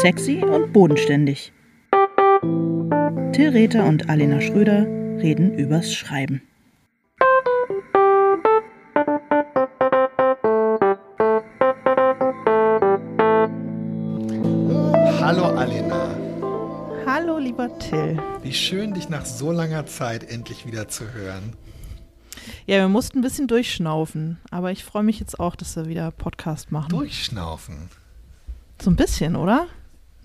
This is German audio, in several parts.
Sexy und bodenständig. Till Rether und Alena Schröder reden übers Schreiben. Hallo Alena. Hallo lieber Till. Wie schön, dich nach so langer Zeit endlich wieder zu hören. Ja, wir mussten ein bisschen durchschnaufen, aber ich freue mich jetzt auch, dass wir wieder Podcast machen. Durchschnaufen? So ein bisschen, oder?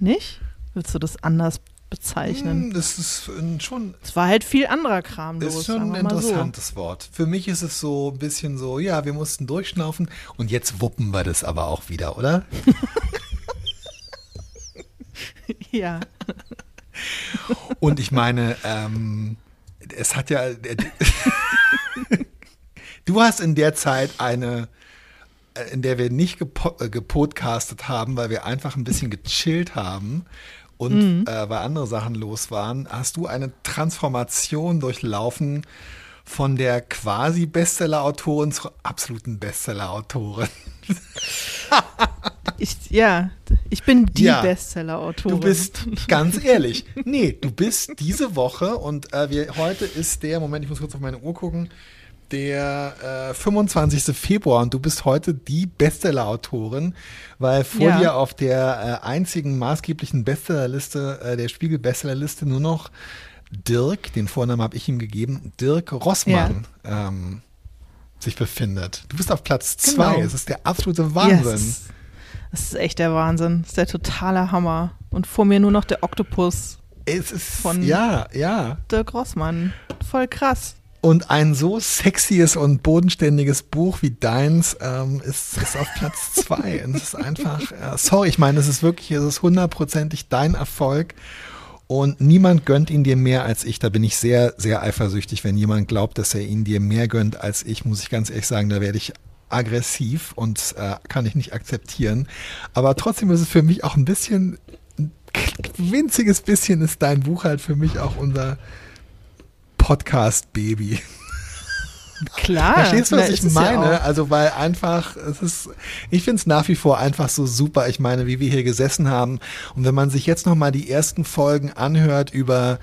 Nicht? Würdest du das anders bezeichnen? Hm, das ist schon. Es war halt viel anderer Kram los. Das ist schon ein interessantes so. Wort. Für mich ist es so ein bisschen so, ja, wir mussten durchschnaufen und jetzt wuppen wir das aber auch wieder, oder? ja. Und ich meine, ähm, es hat ja. du hast in der Zeit eine äh, in der wir nicht gepo äh, gepodcastet haben, weil wir einfach ein bisschen gechillt haben und mhm. äh, weil andere Sachen los waren, hast du eine Transformation durchlaufen von der quasi Bestseller-Autorin zur absoluten Bestseller-Autorin. ich, ja, ich bin die ja, Bestseller-Autorin. Du bist, ganz ehrlich, nee, du bist diese Woche und äh, wir, heute ist der, Moment, ich muss kurz auf meine Uhr gucken, der äh, 25. Februar und du bist heute die Bestseller-Autorin, weil vor ja. dir auf der äh, einzigen maßgeblichen Bestsellerliste, äh, der Spiegel-Bestsellerliste nur noch Dirk, den Vornamen habe ich ihm gegeben, Dirk Rossmann ja. ähm, sich befindet. Du bist auf Platz zwei. Genau. Es ist der absolute Wahnsinn. Yes. Das ist echt der Wahnsinn. Das ist der totale Hammer. Und vor mir nur noch der Oktopus. Es ist, von ja, ja. Dirk Rossmann. Voll krass. Und ein so sexyes und bodenständiges Buch wie deins ähm, ist, ist auf Platz zwei. und es ist einfach, äh, sorry, ich meine, es ist wirklich, es ist hundertprozentig dein Erfolg. Und niemand gönnt ihn dir mehr als ich. Da bin ich sehr, sehr eifersüchtig. Wenn jemand glaubt, dass er ihn dir mehr gönnt als ich, muss ich ganz ehrlich sagen, da werde ich aggressiv und äh, kann ich nicht akzeptieren. Aber trotzdem ist es für mich auch ein bisschen, ein winziges bisschen ist dein Buch halt für mich auch unser Podcast-Baby. Klar. Verstehst du, was ich meine? Ja also, weil einfach, es ist, ich finde es nach wie vor einfach so super. Ich meine, wie wir hier gesessen haben. Und wenn man sich jetzt nochmal die ersten Folgen anhört über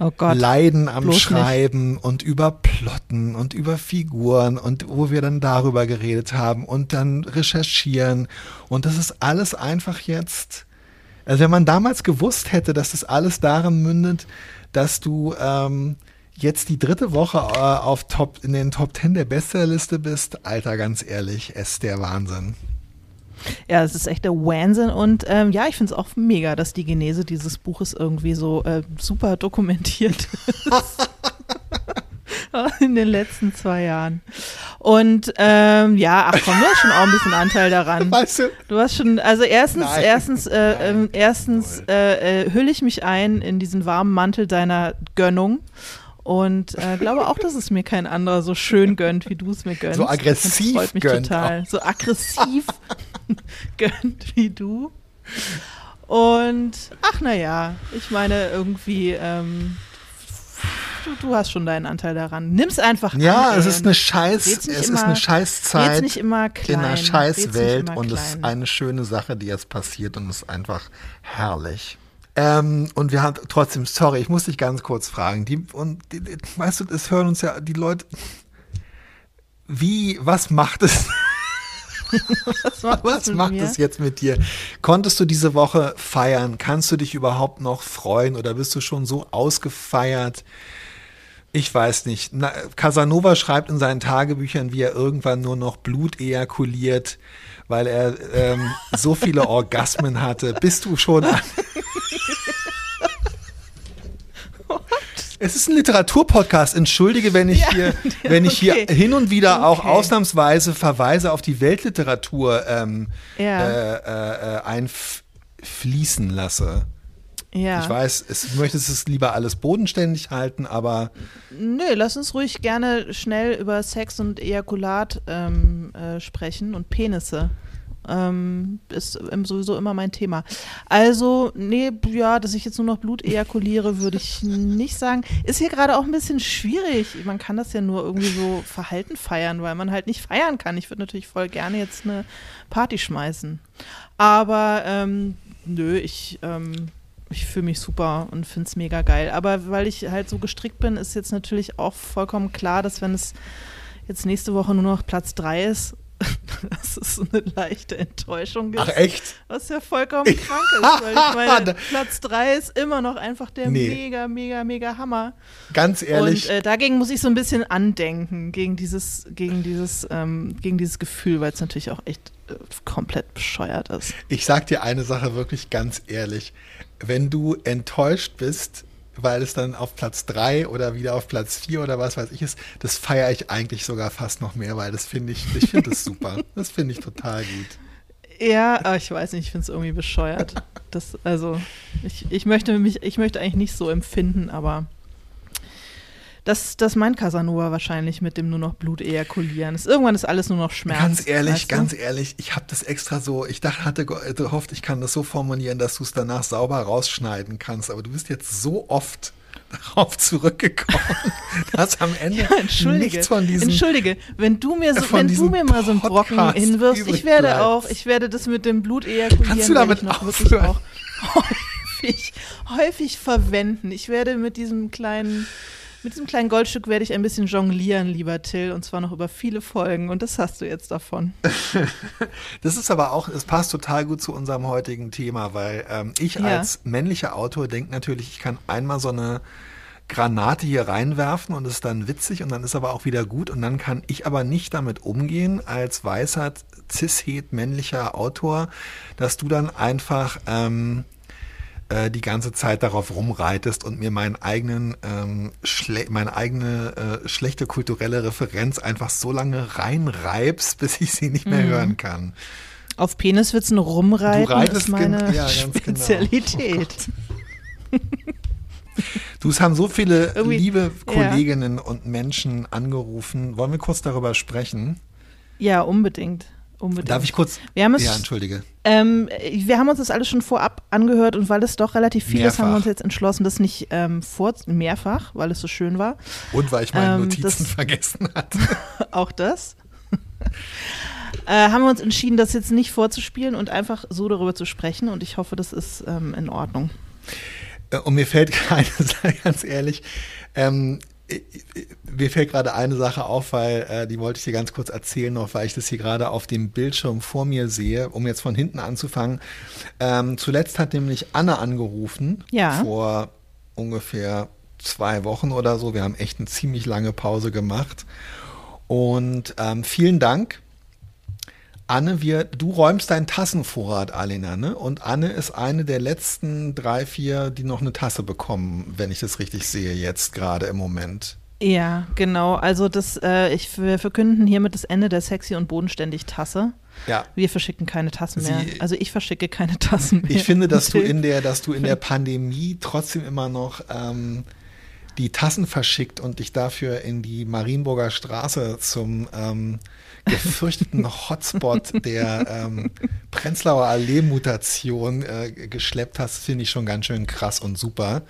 oh Leiden am Schreiben nicht. und über Plotten und über Figuren und wo wir dann darüber geredet haben und dann recherchieren. Und das ist alles einfach jetzt, also wenn man damals gewusst hätte, dass das alles darin mündet, dass du, ähm, jetzt die dritte Woche äh, auf Top, in den Top 10 der Bestsellerliste bist, Alter, ganz ehrlich, es ist der Wahnsinn. Ja, es ist echt der Wahnsinn und ähm, ja, ich finde es auch mega, dass die Genese dieses Buches irgendwie so äh, super dokumentiert ist. in den letzten zwei Jahren. Und ähm, ja, ach komm, du hast schon auch ein bisschen Anteil daran. Weißt du? Du hast schon, also erstens, Nein. erstens, äh, äh, erstens äh, äh, hülle ich mich ein in diesen warmen Mantel deiner Gönnung und äh, glaube auch, dass es mir kein anderer so schön gönnt, wie du es mir gönnst. So aggressiv das freut mich gönnt. total. So aggressiv gönnt wie du. Und ach naja, ich meine irgendwie, ähm, du, du, hast schon deinen Anteil daran. Nimm's einfach ja, an. Ja, es ist eine Scheiß, es immer, ist eine Scheißzeit nicht immer klein, in einer Scheißwelt und es ist eine schöne Sache, die jetzt passiert und es ist einfach herrlich. Ähm, und wir haben trotzdem, sorry, ich muss dich ganz kurz fragen. Die, und die, die, weißt du, es hören uns ja die Leute. Wie, was macht es? was macht, was macht es jetzt mit dir? Konntest du diese Woche feiern? Kannst du dich überhaupt noch freuen oder bist du schon so ausgefeiert? Ich weiß nicht. Na, Casanova schreibt in seinen Tagebüchern, wie er irgendwann nur noch Blut ejakuliert, weil er ähm, so viele Orgasmen hatte. Bist du schon an Es ist ein Literaturpodcast. Entschuldige, wenn ich ja, hier, wenn ich okay. hier hin und wieder auch ausnahmsweise Verweise auf die Weltliteratur ähm, ja. äh, äh, einfließen lasse. Ja. Ich weiß, es, du möchtest es lieber alles bodenständig halten, aber. Nö, lass uns ruhig gerne schnell über Sex und Ejakulat ähm, äh, sprechen und Penisse. Ähm, ist sowieso immer mein Thema. Also, nee, ja, dass ich jetzt nur noch Blut ejakuliere, würde ich nicht sagen. Ist hier gerade auch ein bisschen schwierig. Man kann das ja nur irgendwie so Verhalten feiern, weil man halt nicht feiern kann. Ich würde natürlich voll gerne jetzt eine Party schmeißen. Aber ähm, nö, ich, ähm, ich fühle mich super und finde es mega geil. Aber weil ich halt so gestrickt bin, ist jetzt natürlich auch vollkommen klar, dass wenn es jetzt nächste Woche nur noch Platz 3 ist, dass es eine leichte Enttäuschung gibt. Ach echt? Was ja vollkommen krank ist, weil ich meine, Platz 3 ist immer noch einfach der nee. mega, mega, mega Hammer. Ganz ehrlich. Und äh, dagegen muss ich so ein bisschen andenken, gegen dieses, gegen dieses, ähm, gegen dieses Gefühl, weil es natürlich auch echt äh, komplett bescheuert ist. Ich sag dir eine Sache wirklich ganz ehrlich. Wenn du enttäuscht bist, weil es dann auf Platz 3 oder wieder auf Platz 4 oder was weiß ich ist, das feiere ich eigentlich sogar fast noch mehr, weil das finde ich, ich finde das super. Das finde ich total gut. Ja, ich weiß nicht, ich finde es irgendwie bescheuert. Das, also, ich, ich möchte mich, ich möchte eigentlich nicht so empfinden, aber das, das meint Casanova wahrscheinlich mit dem nur noch Blut ejakulieren. Das, irgendwann ist alles nur noch Schmerz. Ganz ehrlich, weißt du? ganz ehrlich, ich habe das extra so, ich dachte, hatte gehofft, ich kann das so formulieren, dass du es danach sauber rausschneiden kannst, aber du bist jetzt so oft darauf zurückgekommen, dass am Ende ja, entschuldige, nichts von diesem Entschuldige, wenn du mir so, wenn du mir mal so einen Brocken hinwirfst, ich werde bleibt. auch, ich werde das mit dem Blut ejakulieren, Kannst du damit noch wirklich auch häufig, häufig verwenden. Ich werde mit diesem kleinen mit diesem kleinen Goldstück werde ich ein bisschen jonglieren, lieber Till, und zwar noch über viele Folgen. Und das hast du jetzt davon. das ist aber auch, es passt total gut zu unserem heutigen Thema, weil ähm, ich ja. als männlicher Autor denke natürlich, ich kann einmal so eine Granate hier reinwerfen und ist dann witzig und dann ist aber auch wieder gut und dann kann ich aber nicht damit umgehen als weißer, cishet männlicher Autor, dass du dann einfach ähm, äh, die ganze Zeit darauf rumreitest und mir meinen eigenen, ähm, meine eigene äh, schlechte kulturelle Referenz einfach so lange reinreibst, bis ich sie nicht mehr mhm. hören kann. Auf Peniswitzen rumreiten ist meine ja, genau. Spezialität. Genau. Du, es haben so viele Irgendwie, liebe Kolleginnen ja. und Menschen angerufen. Wollen wir kurz darüber sprechen? Ja, unbedingt. Unbedingt. Darf ich kurz? Wir haben es, ja, entschuldige. Ähm, wir haben uns das alles schon vorab angehört und weil es doch relativ viel mehrfach. ist, haben wir uns jetzt entschlossen, das nicht ähm, vor, mehrfach, weil es so schön war. Und weil ich meine ähm, Notizen das, vergessen hatte. auch das. äh, haben wir uns entschieden, das jetzt nicht vorzuspielen und einfach so darüber zu sprechen und ich hoffe, das ist ähm, in Ordnung. Äh, und mir fällt gerade, ganz ehrlich, ähm, mir fällt gerade eine Sache auf, weil äh, die wollte ich dir ganz kurz erzählen noch, weil ich das hier gerade auf dem Bildschirm vor mir sehe, um jetzt von hinten anzufangen. Ähm, zuletzt hat nämlich Anne angerufen ja. vor ungefähr zwei Wochen oder so. Wir haben echt eine ziemlich lange Pause gemacht. Und ähm, vielen Dank Anne, wir, du räumst deinen Tassenvorrat, Alena, ne? Und Anne ist eine der letzten drei, vier, die noch eine Tasse bekommen, wenn ich das richtig sehe, jetzt gerade im Moment. Ja, genau. Also das, äh, ich, wir verkünden hiermit das Ende der sexy und bodenständig Tasse. Ja. Wir verschicken keine Tassen mehr. Sie, also ich verschicke keine Tassen mehr. Ich finde, dass du in der, dass du in der Pandemie trotzdem immer noch ähm, die Tassen verschickt und dich dafür in die Marienburger Straße zum ähm, gefürchteten Hotspot der ähm, Prenzlauer Allee-Mutation äh, geschleppt hast, finde ich schon ganz schön krass und super.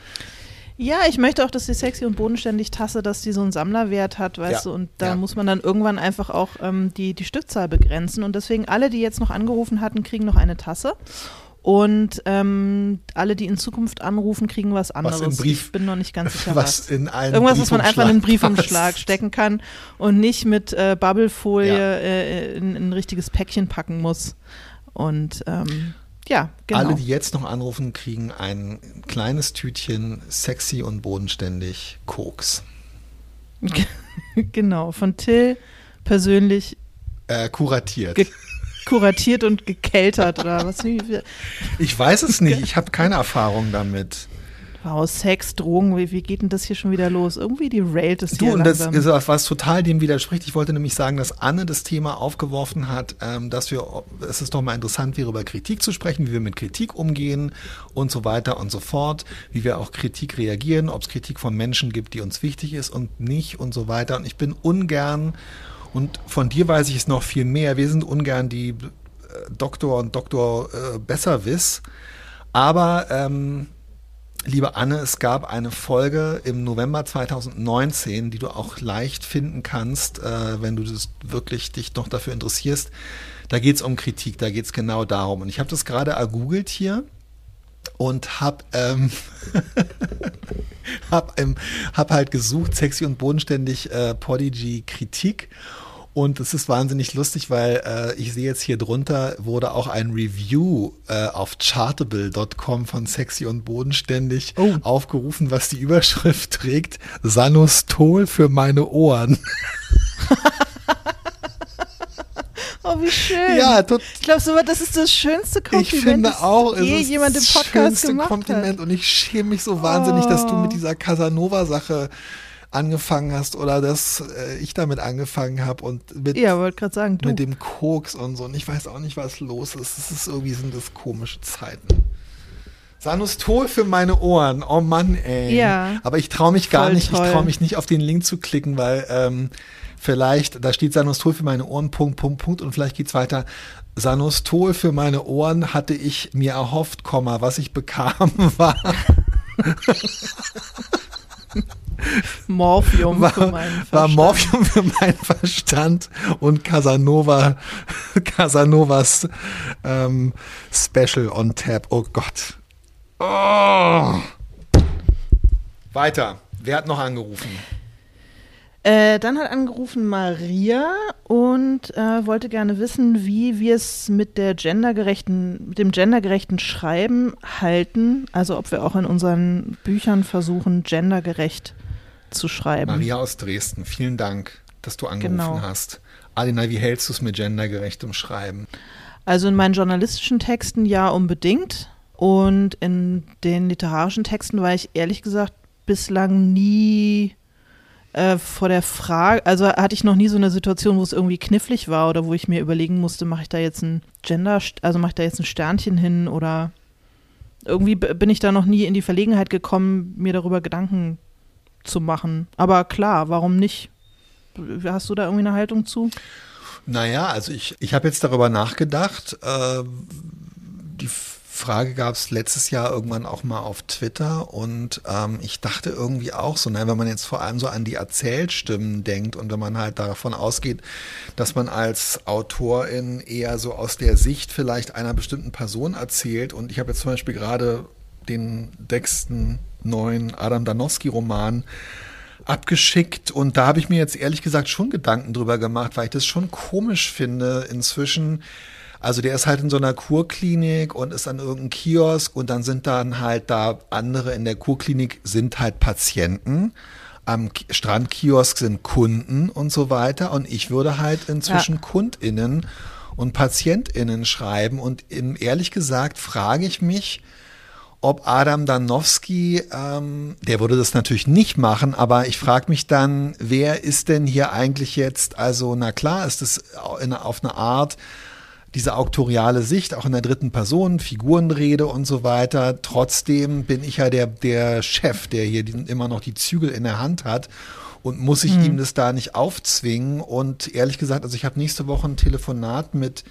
Ja, ich möchte auch, dass die sexy und bodenständig Tasse, dass die so einen Sammlerwert hat, weißt ja, du, und da ja. muss man dann irgendwann einfach auch ähm, die, die Stückzahl begrenzen. Und deswegen alle, die jetzt noch angerufen hatten, kriegen noch eine Tasse. Und ähm, alle, die in Zukunft anrufen, kriegen was anderes. Was Brief, ich bin noch nicht ganz sicher. Was, was. in einen Irgendwas, was man einfach in einen Briefumschlag passt. stecken kann und nicht mit äh, Bubblefolie ja. äh, in, in, ein richtiges Päckchen packen muss. Und ähm, ja, genau. Alle, die jetzt noch anrufen, kriegen ein kleines Tütchen sexy und bodenständig Koks. genau, von Till persönlich äh, kuratiert kuratiert und gekeltert oder was? Ich weiß es nicht, ich habe keine Erfahrung damit. Wow, Sex, Drogen, wie, wie, geht denn das hier schon wieder los? Irgendwie die railt es du, hier und langsam. das ist was total dem widerspricht. Ich wollte nämlich sagen, dass Anne das Thema aufgeworfen hat, ähm, dass wir, es ist doch mal interessant wäre, über Kritik zu sprechen, wie wir mit Kritik umgehen und so weiter und so fort, wie wir auch Kritik reagieren, ob es Kritik von Menschen gibt, die uns wichtig ist und nicht und so weiter. Und ich bin ungern und von dir weiß ich es noch viel mehr. Wir sind ungern die äh, Doktor und Doktor äh, Besserwiss. Aber, ähm, liebe Anne, es gab eine Folge im November 2019, die du auch leicht finden kannst, äh, wenn du das wirklich dich noch dafür interessierst. Da geht es um Kritik, da geht es genau darum. Und ich habe das gerade ergoogelt hier und hab, ähm, hab, ähm, hab halt gesucht, sexy und bodenständig äh, Podigy Kritik und es ist wahnsinnig lustig, weil äh, ich sehe jetzt hier drunter wurde auch ein Review äh, auf chartable.com von Sexy und Bodenständig oh. aufgerufen, was die Überschrift trägt: Sanostol für meine Ohren. Oh, wie schön. Ja, ich glaube, so, das ist das schönste Kompliment, ich finde auch, das je jemand im Podcast schönste gemacht Kompliment hat. Und ich schäme mich so wahnsinnig, oh. dass du mit oh. dieser Casanova-Sache angefangen hast oder dass äh, ich damit angefangen habe und mit, ja, wollte sagen, mit dem Koks und so. Und ich weiß auch nicht, was los ist. Es ist irgendwie sind das komische Zeiten. Sanustol für meine Ohren. Oh Mann, ey. Ja. Aber ich traue mich gar nicht, toll. ich traue mich nicht auf den Link zu klicken, weil ähm, vielleicht, da steht Sanustol für meine Ohren, Punkt, Punkt, Punkt und vielleicht geht's weiter. Sanustol für meine Ohren hatte ich mir erhofft, Komma, was ich bekam, war Morphium war, für meinen Verstand. War Morphium für meinen Verstand und Casanova, Casanovas ähm, Special on Tap. Oh Gott. Oh. Weiter. Wer hat noch angerufen? Äh, dann hat angerufen Maria und äh, wollte gerne wissen, wie wir es mit der gendergerechten, mit dem gendergerechten Schreiben halten. Also ob wir auch in unseren Büchern versuchen, gendergerecht zu schreiben. Maria aus Dresden, vielen Dank, dass du angerufen genau. hast. Alina, wie hältst du es mit gendergerechtem Schreiben? Also in meinen journalistischen Texten ja unbedingt. Und in den literarischen Texten war ich ehrlich gesagt bislang nie äh, vor der Frage, also hatte ich noch nie so eine Situation, wo es irgendwie knifflig war oder wo ich mir überlegen musste, mache ich da jetzt ein Gender, also mache ich da jetzt ein Sternchen hin oder irgendwie bin ich da noch nie in die Verlegenheit gekommen, mir darüber Gedanken zu machen. Aber klar, warum nicht? Hast du da irgendwie eine Haltung zu? Naja, also ich, ich habe jetzt darüber nachgedacht. Äh, die Frage gab es letztes Jahr irgendwann auch mal auf Twitter und ähm, ich dachte irgendwie auch so, nein, wenn man jetzt vor allem so an die Erzählstimmen denkt und wenn man halt davon ausgeht, dass man als Autorin eher so aus der Sicht vielleicht einer bestimmten Person erzählt und ich habe jetzt zum Beispiel gerade den sechsten neuen Adam Danowski-Roman abgeschickt und da habe ich mir jetzt ehrlich gesagt schon Gedanken drüber gemacht, weil ich das schon komisch finde inzwischen. Also der ist halt in so einer Kurklinik und ist an irgendeinem Kiosk und dann sind dann halt da andere in der Kurklinik sind halt Patienten. Am Strandkiosk sind Kunden und so weiter und ich würde halt inzwischen ja. KundInnen und PatientInnen schreiben und ehrlich gesagt frage ich mich, ob Adam Danowski, ähm, der würde das natürlich nicht machen, aber ich frage mich dann, wer ist denn hier eigentlich jetzt, also na klar ist es auf eine Art diese auktoriale Sicht, auch in der dritten Person, Figurenrede und so weiter. Trotzdem bin ich ja der, der Chef, der hier immer noch die Zügel in der Hand hat und muss ich mhm. ihm das da nicht aufzwingen. Und ehrlich gesagt, also ich habe nächste Woche ein Telefonat mit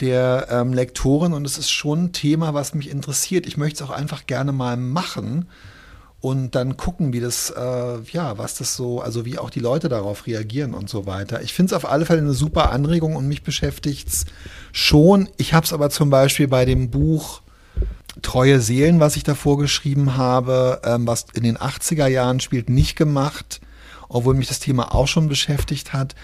der ähm, Lektorin und es ist schon ein Thema, was mich interessiert. Ich möchte es auch einfach gerne mal machen und dann gucken, wie das, äh, ja, was das so, also wie auch die Leute darauf reagieren und so weiter. Ich finde es auf alle Fälle eine super Anregung und mich beschäftigt es schon. Ich habe es aber zum Beispiel bei dem Buch Treue Seelen, was ich davor geschrieben habe, ähm, was in den 80er Jahren spielt, nicht gemacht, obwohl mich das Thema auch schon beschäftigt hat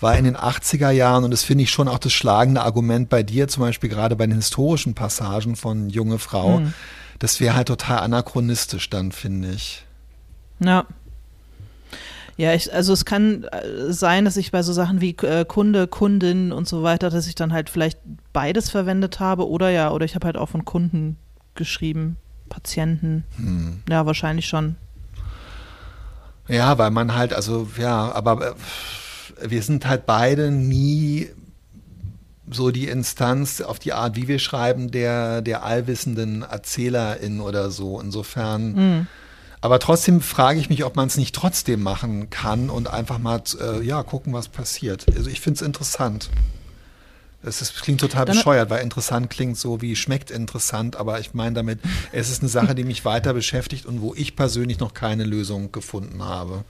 war in den 80er Jahren, und das finde ich schon auch das schlagende Argument bei dir, zum Beispiel gerade bei den historischen Passagen von Junge Frau, mhm. Das wäre halt total anachronistisch dann, finde ich. Ja. Ja, ich, also es kann äh, sein, dass ich bei so Sachen wie äh, Kunde, Kundin und so weiter, dass ich dann halt vielleicht beides verwendet habe oder ja, oder ich habe halt auch von Kunden geschrieben, Patienten. Hm. Ja, wahrscheinlich schon. Ja, weil man halt, also ja, aber äh, wir sind halt beide nie so die Instanz auf die Art, wie wir schreiben, der, der allwissenden Erzählerin oder so. Insofern. Mhm. Aber trotzdem frage ich mich, ob man es nicht trotzdem machen kann und einfach mal äh, ja, gucken, was passiert. Also ich finde es interessant. Es ist, klingt total bescheuert, weil interessant klingt so wie schmeckt interessant, aber ich meine damit, es ist eine Sache, die mich weiter beschäftigt und wo ich persönlich noch keine Lösung gefunden habe.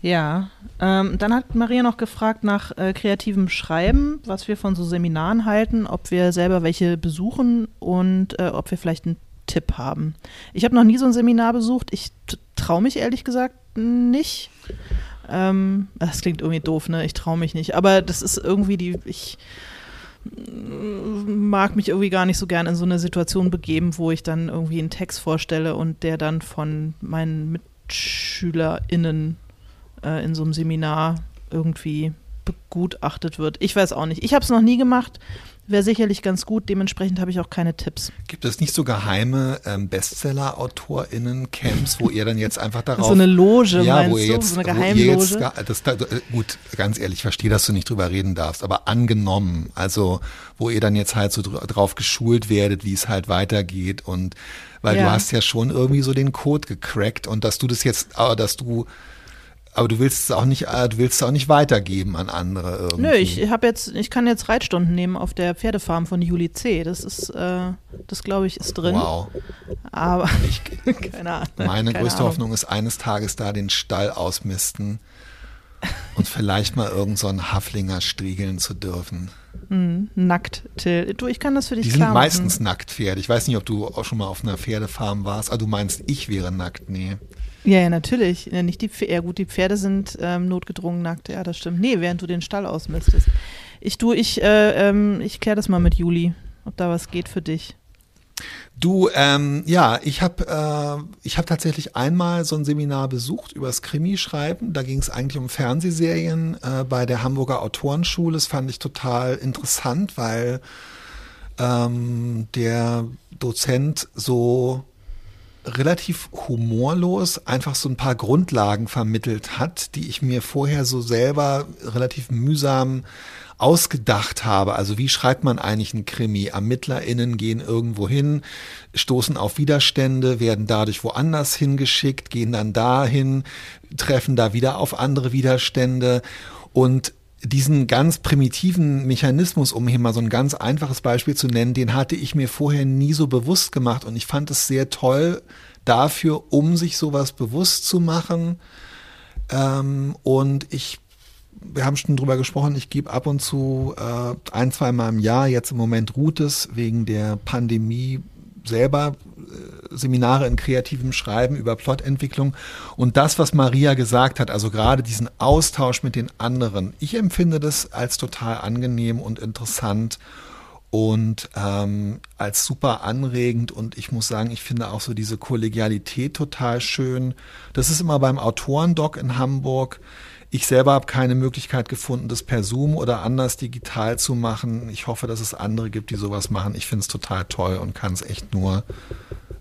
Ja, ähm, dann hat Maria noch gefragt nach äh, kreativem Schreiben, was wir von so Seminaren halten, ob wir selber welche besuchen und äh, ob wir vielleicht einen Tipp haben. Ich habe noch nie so ein Seminar besucht. Ich traue mich ehrlich gesagt nicht. Ähm, das klingt irgendwie doof, ne? Ich traue mich nicht. Aber das ist irgendwie die, ich mag mich irgendwie gar nicht so gern in so eine Situation begeben, wo ich dann irgendwie einen Text vorstelle und der dann von meinen MitschülerInnen äh, in so einem Seminar irgendwie begutachtet wird. Ich weiß auch nicht. Ich habe es noch nie gemacht. Wäre sicherlich ganz gut. Dementsprechend habe ich auch keine Tipps. Gibt es nicht so geheime ähm, Bestseller-AutorInnen-Camps, wo ihr dann jetzt einfach darauf. So eine Loge, ja, wo ihr jetzt, so eine Geheimloge. Jetzt, das, gut, ganz ehrlich, ich verstehe, dass du nicht drüber reden darfst, aber angenommen, also wo ihr dann jetzt halt so drauf geschult werdet, wie es halt weitergeht und weil ja. du hast ja schon irgendwie so den Code gecrackt und dass du das jetzt, dass du aber du willst es auch nicht, äh, du willst es auch nicht weitergeben an andere irgendwie. Nö, ich habe jetzt, ich kann jetzt Reitstunden nehmen auf der Pferdefarm von Juli C. Das ist, äh, das glaube ich, ist drin. Wow. Aber ich, keine Ahnung. Meine keine größte Ahnung. Hoffnung ist, eines Tages da den Stall ausmisten und vielleicht mal irgend so einen Haflinger striegeln zu dürfen. Mhm, nackt, Till. Du, ich kann das für dich Die klar sind meistens nackt Pferde. Ich weiß nicht, ob du auch schon mal auf einer Pferdefarm warst. Ah, du meinst, ich wäre nackt? Nee. Ja, ja, natürlich. Ja, nicht die Pferde. Ja, gut, die Pferde sind ähm, notgedrungen nackt. Ja, das stimmt. Nee, während du den Stall ausmistest. Ich du, ich, äh, ähm, ich kläre das mal mit Juli, ob da was geht für dich. Du, ähm, ja, ich habe äh, hab tatsächlich einmal so ein Seminar besucht übers Krimischreiben. Da ging es eigentlich um Fernsehserien äh, bei der Hamburger Autorenschule. Das fand ich total interessant, weil ähm, der Dozent so relativ humorlos einfach so ein paar Grundlagen vermittelt hat, die ich mir vorher so selber relativ mühsam ausgedacht habe. Also wie schreibt man eigentlich einen Krimi? ErmittlerInnen gehen irgendwo hin, stoßen auf Widerstände, werden dadurch woanders hingeschickt, gehen dann dahin, treffen da wieder auf andere Widerstände und diesen ganz primitiven Mechanismus, um hier mal so ein ganz einfaches Beispiel zu nennen, den hatte ich mir vorher nie so bewusst gemacht und ich fand es sehr toll dafür, um sich sowas bewusst zu machen. Ähm, und ich, wir haben schon drüber gesprochen, ich gebe ab und zu äh, ein, zwei Mal im Jahr, jetzt im Moment ruht es wegen der Pandemie selber äh, Seminare in kreativem Schreiben über Plotentwicklung und das, was Maria gesagt hat, also gerade diesen Austausch mit den anderen. Ich empfinde das als total angenehm und interessant und ähm, als super anregend und ich muss sagen, ich finde auch so diese Kollegialität total schön. Das ist immer beim Autorendoc in Hamburg. Ich selber habe keine Möglichkeit gefunden, das per Zoom oder anders digital zu machen. Ich hoffe, dass es andere gibt, die sowas machen. Ich finde es total toll und kann es echt nur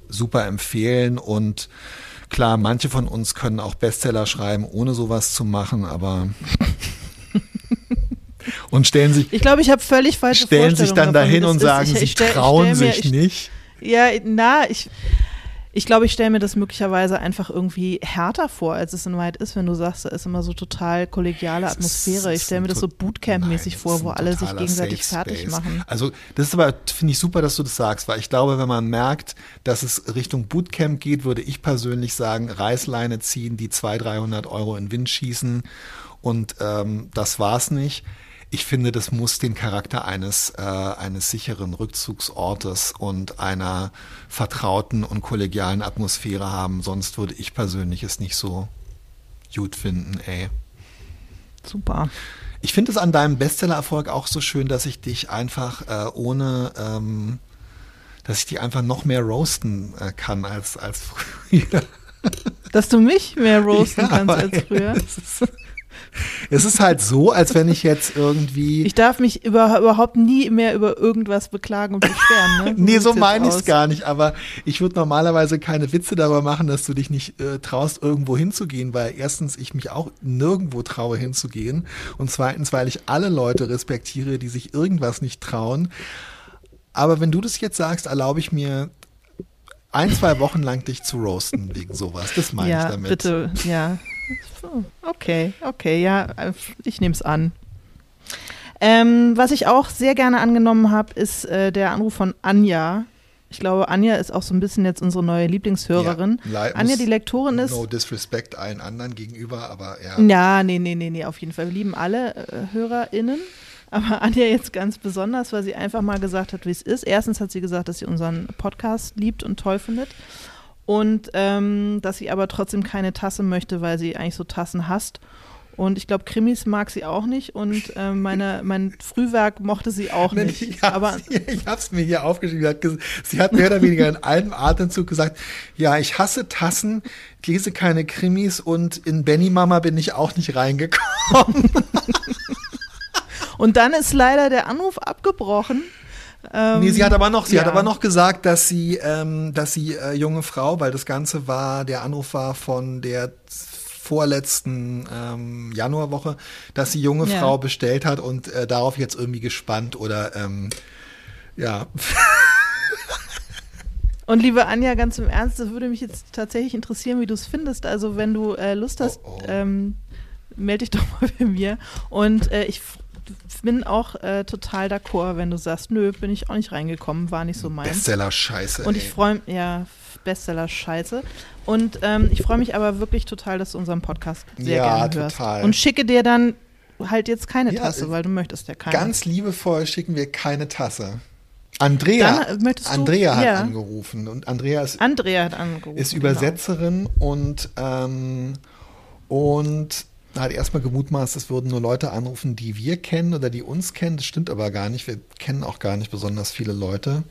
super empfehlen. Und klar, manche von uns können auch Bestseller schreiben, ohne sowas zu machen, aber und stellen sich, Ich glaube, ich habe völlig falsche stellen sich dann dahin und sagen, ich, ich sie trauen ich stell mir, sich ich, nicht. Ja, na, ich, ich glaube, ich stelle mir das möglicherweise einfach irgendwie härter vor, als es in Wahrheit ist, wenn du sagst, da ist immer so total kollegiale Atmosphäre. Ich stelle mir das so Bootcamp-mäßig vor, wo alle sich gegenseitig fertig machen. Also das ist aber, finde ich super, dass du das sagst, weil ich glaube, wenn man merkt, dass es Richtung Bootcamp geht, würde ich persönlich sagen, Reißleine ziehen, die 200, 300 Euro in Wind schießen und ähm, das war's nicht. Ich finde, das muss den Charakter eines, äh, eines sicheren Rückzugsortes und einer vertrauten und kollegialen Atmosphäre haben. Sonst würde ich persönlich es nicht so gut finden, ey. Super. Ich finde es an deinem Bestseller-Erfolg auch so schön, dass ich dich einfach äh, ohne, ähm, dass ich dich einfach noch mehr roasten äh, kann als, als früher. Dass du mich mehr roasten Ja, kannst als früher. Es ist, es ist halt so, als wenn ich jetzt irgendwie. Ich darf mich über, überhaupt nie mehr über irgendwas beklagen und beschweren. Ne? nee, sieht's so meine ich es gar nicht, aber ich würde normalerweise keine Witze darüber machen, dass du dich nicht äh, traust, irgendwo hinzugehen, weil erstens ich mich auch nirgendwo traue hinzugehen und zweitens, weil ich alle Leute respektiere, die sich irgendwas nicht trauen. Aber wenn du das jetzt sagst, erlaube ich mir ein, zwei Wochen lang dich zu roasten wegen sowas. Das meine ja, ich damit. bitte, ja. Okay, okay, ja, ich nehme es an. Ähm, was ich auch sehr gerne angenommen habe, ist äh, der Anruf von Anja, Ich glaube, Anja ist auch so ein bisschen jetzt unsere neue Lieblingshörerin. Ja, Anja, die Lektorin ist. No disrespect allen anderen gegenüber, aber ja. Ja, nee, nee, nee, nee, auf jeden Fall. Wir lieben alle äh, HörerInnen. Aber Anja jetzt ganz besonders, weil sie einfach mal gesagt hat, wie es ist. Erstens hat sie gesagt, dass sie unseren Podcast liebt und toll findet. Und ähm, dass sie aber trotzdem keine Tasse möchte, weil sie eigentlich so Tassen hasst. Und ich glaube, Krimis mag sie auch nicht und äh, meine, mein Frühwerk mochte sie auch nicht. Ich habe es mir hier aufgeschrieben. Sie hat mehr oder weniger in einem Atemzug gesagt, ja, ich hasse Tassen, lese keine Krimis und in Benny Mama bin ich auch nicht reingekommen. und dann ist leider der Anruf abgebrochen. Ähm, nee, sie hat aber noch, sie ja. hat aber noch gesagt, dass sie, ähm, dass sie äh, junge Frau, weil das Ganze war, der Anruf war von der vorletzten ähm, Januarwoche, dass die junge ja. Frau bestellt hat und äh, darauf jetzt irgendwie gespannt oder ähm, ja. Und liebe Anja, ganz im Ernst, das würde mich jetzt tatsächlich interessieren, wie du es findest. Also wenn du äh, Lust hast, oh, oh. Ähm, melde dich doch mal bei mir. Und äh, ich bin auch äh, total d'accord, wenn du sagst, nö, bin ich auch nicht reingekommen, war nicht so meins. Bestseller-Scheiße. Und ich freue mich, ja, Bestseller-Scheiße. Und ähm, ich freue mich aber wirklich total, dass du unseren Podcast sehr ja, gerne hörst. Total. Und schicke dir dann halt jetzt keine ja, Tasse, weil du möchtest ja keine. Ganz liebevoll schicken wir keine Tasse. Andrea, du, Andrea hat ja. angerufen und Andrea ist, Andrea hat angerufen, ist Übersetzerin genau. und, ähm, und hat erstmal gemutmaßt, es würden nur Leute anrufen, die wir kennen oder die uns kennen. Das stimmt aber gar nicht. Wir kennen auch gar nicht besonders viele Leute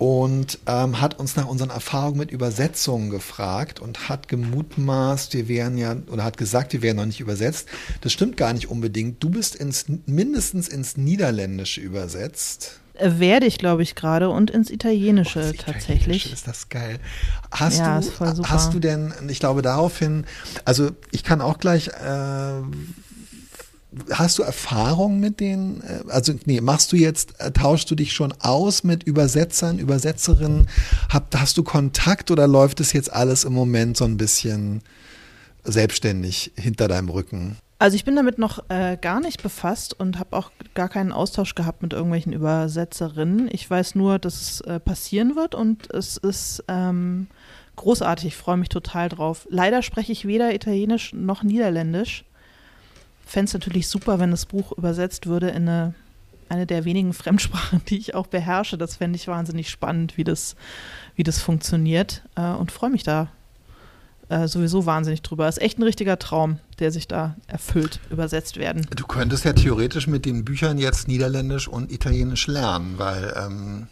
und ähm, hat uns nach unseren Erfahrungen mit Übersetzungen gefragt und hat gemutmaßt, wir wären ja, oder hat gesagt, wir wären noch nicht übersetzt. Das stimmt gar nicht unbedingt. Du bist ins, mindestens ins Niederländische übersetzt. Äh, werde ich, glaube ich, gerade und ins Italienische oh, tatsächlich. Italienische ist das geil. Hast ja, du, hast du denn, ich glaube daraufhin, also ich kann auch gleich äh, Hast du Erfahrung mit denen? Äh, also, nee, machst du jetzt, äh, tauschst du dich schon aus mit Übersetzern, Übersetzerinnen? Hab, hast du Kontakt oder läuft es jetzt alles im Moment so ein bisschen selbstständig hinter deinem Rücken? Also ich bin damit noch äh, gar nicht befasst und habe auch gar keinen Austausch gehabt mit irgendwelchen Übersetzerinnen. Ich weiß nur, dass es äh, passieren wird und es ist ähm, großartig. Ich freue mich total drauf. Leider spreche ich weder Italienisch noch Niederländisch fände es natürlich super, wenn das Buch übersetzt würde in eine, eine der wenigen Fremdsprachen, die ich auch beherrsche. Das fände ich wahnsinnig spannend, wie das, wie das funktioniert äh, und freue mich da äh, sowieso wahnsinnig drüber. Ist echt ein richtiger Traum, der sich da erfüllt, übersetzt werden. Du könntest ja theoretisch mit den Büchern jetzt Niederländisch und Italienisch lernen, weil ähm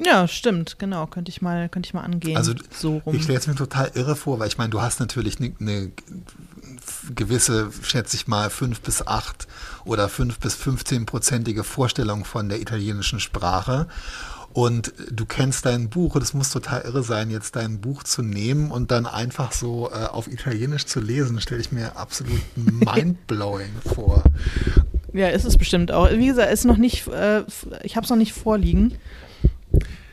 ja, stimmt, genau. Könnte ich mal, könnte ich mal angehen. Also so rum. ich stelle es mir total irre vor, weil ich meine, du hast natürlich eine ne gewisse, schätze ich mal, fünf bis acht oder fünf bis 15-prozentige Vorstellung von der italienischen Sprache. Und du kennst dein Buch und es muss total irre sein, jetzt dein Buch zu nehmen und dann einfach so äh, auf Italienisch zu lesen, stelle ich mir absolut mindblowing vor. Ja, ist es bestimmt auch. Wie gesagt, ist noch nicht, äh, ich habe es noch nicht vorliegen.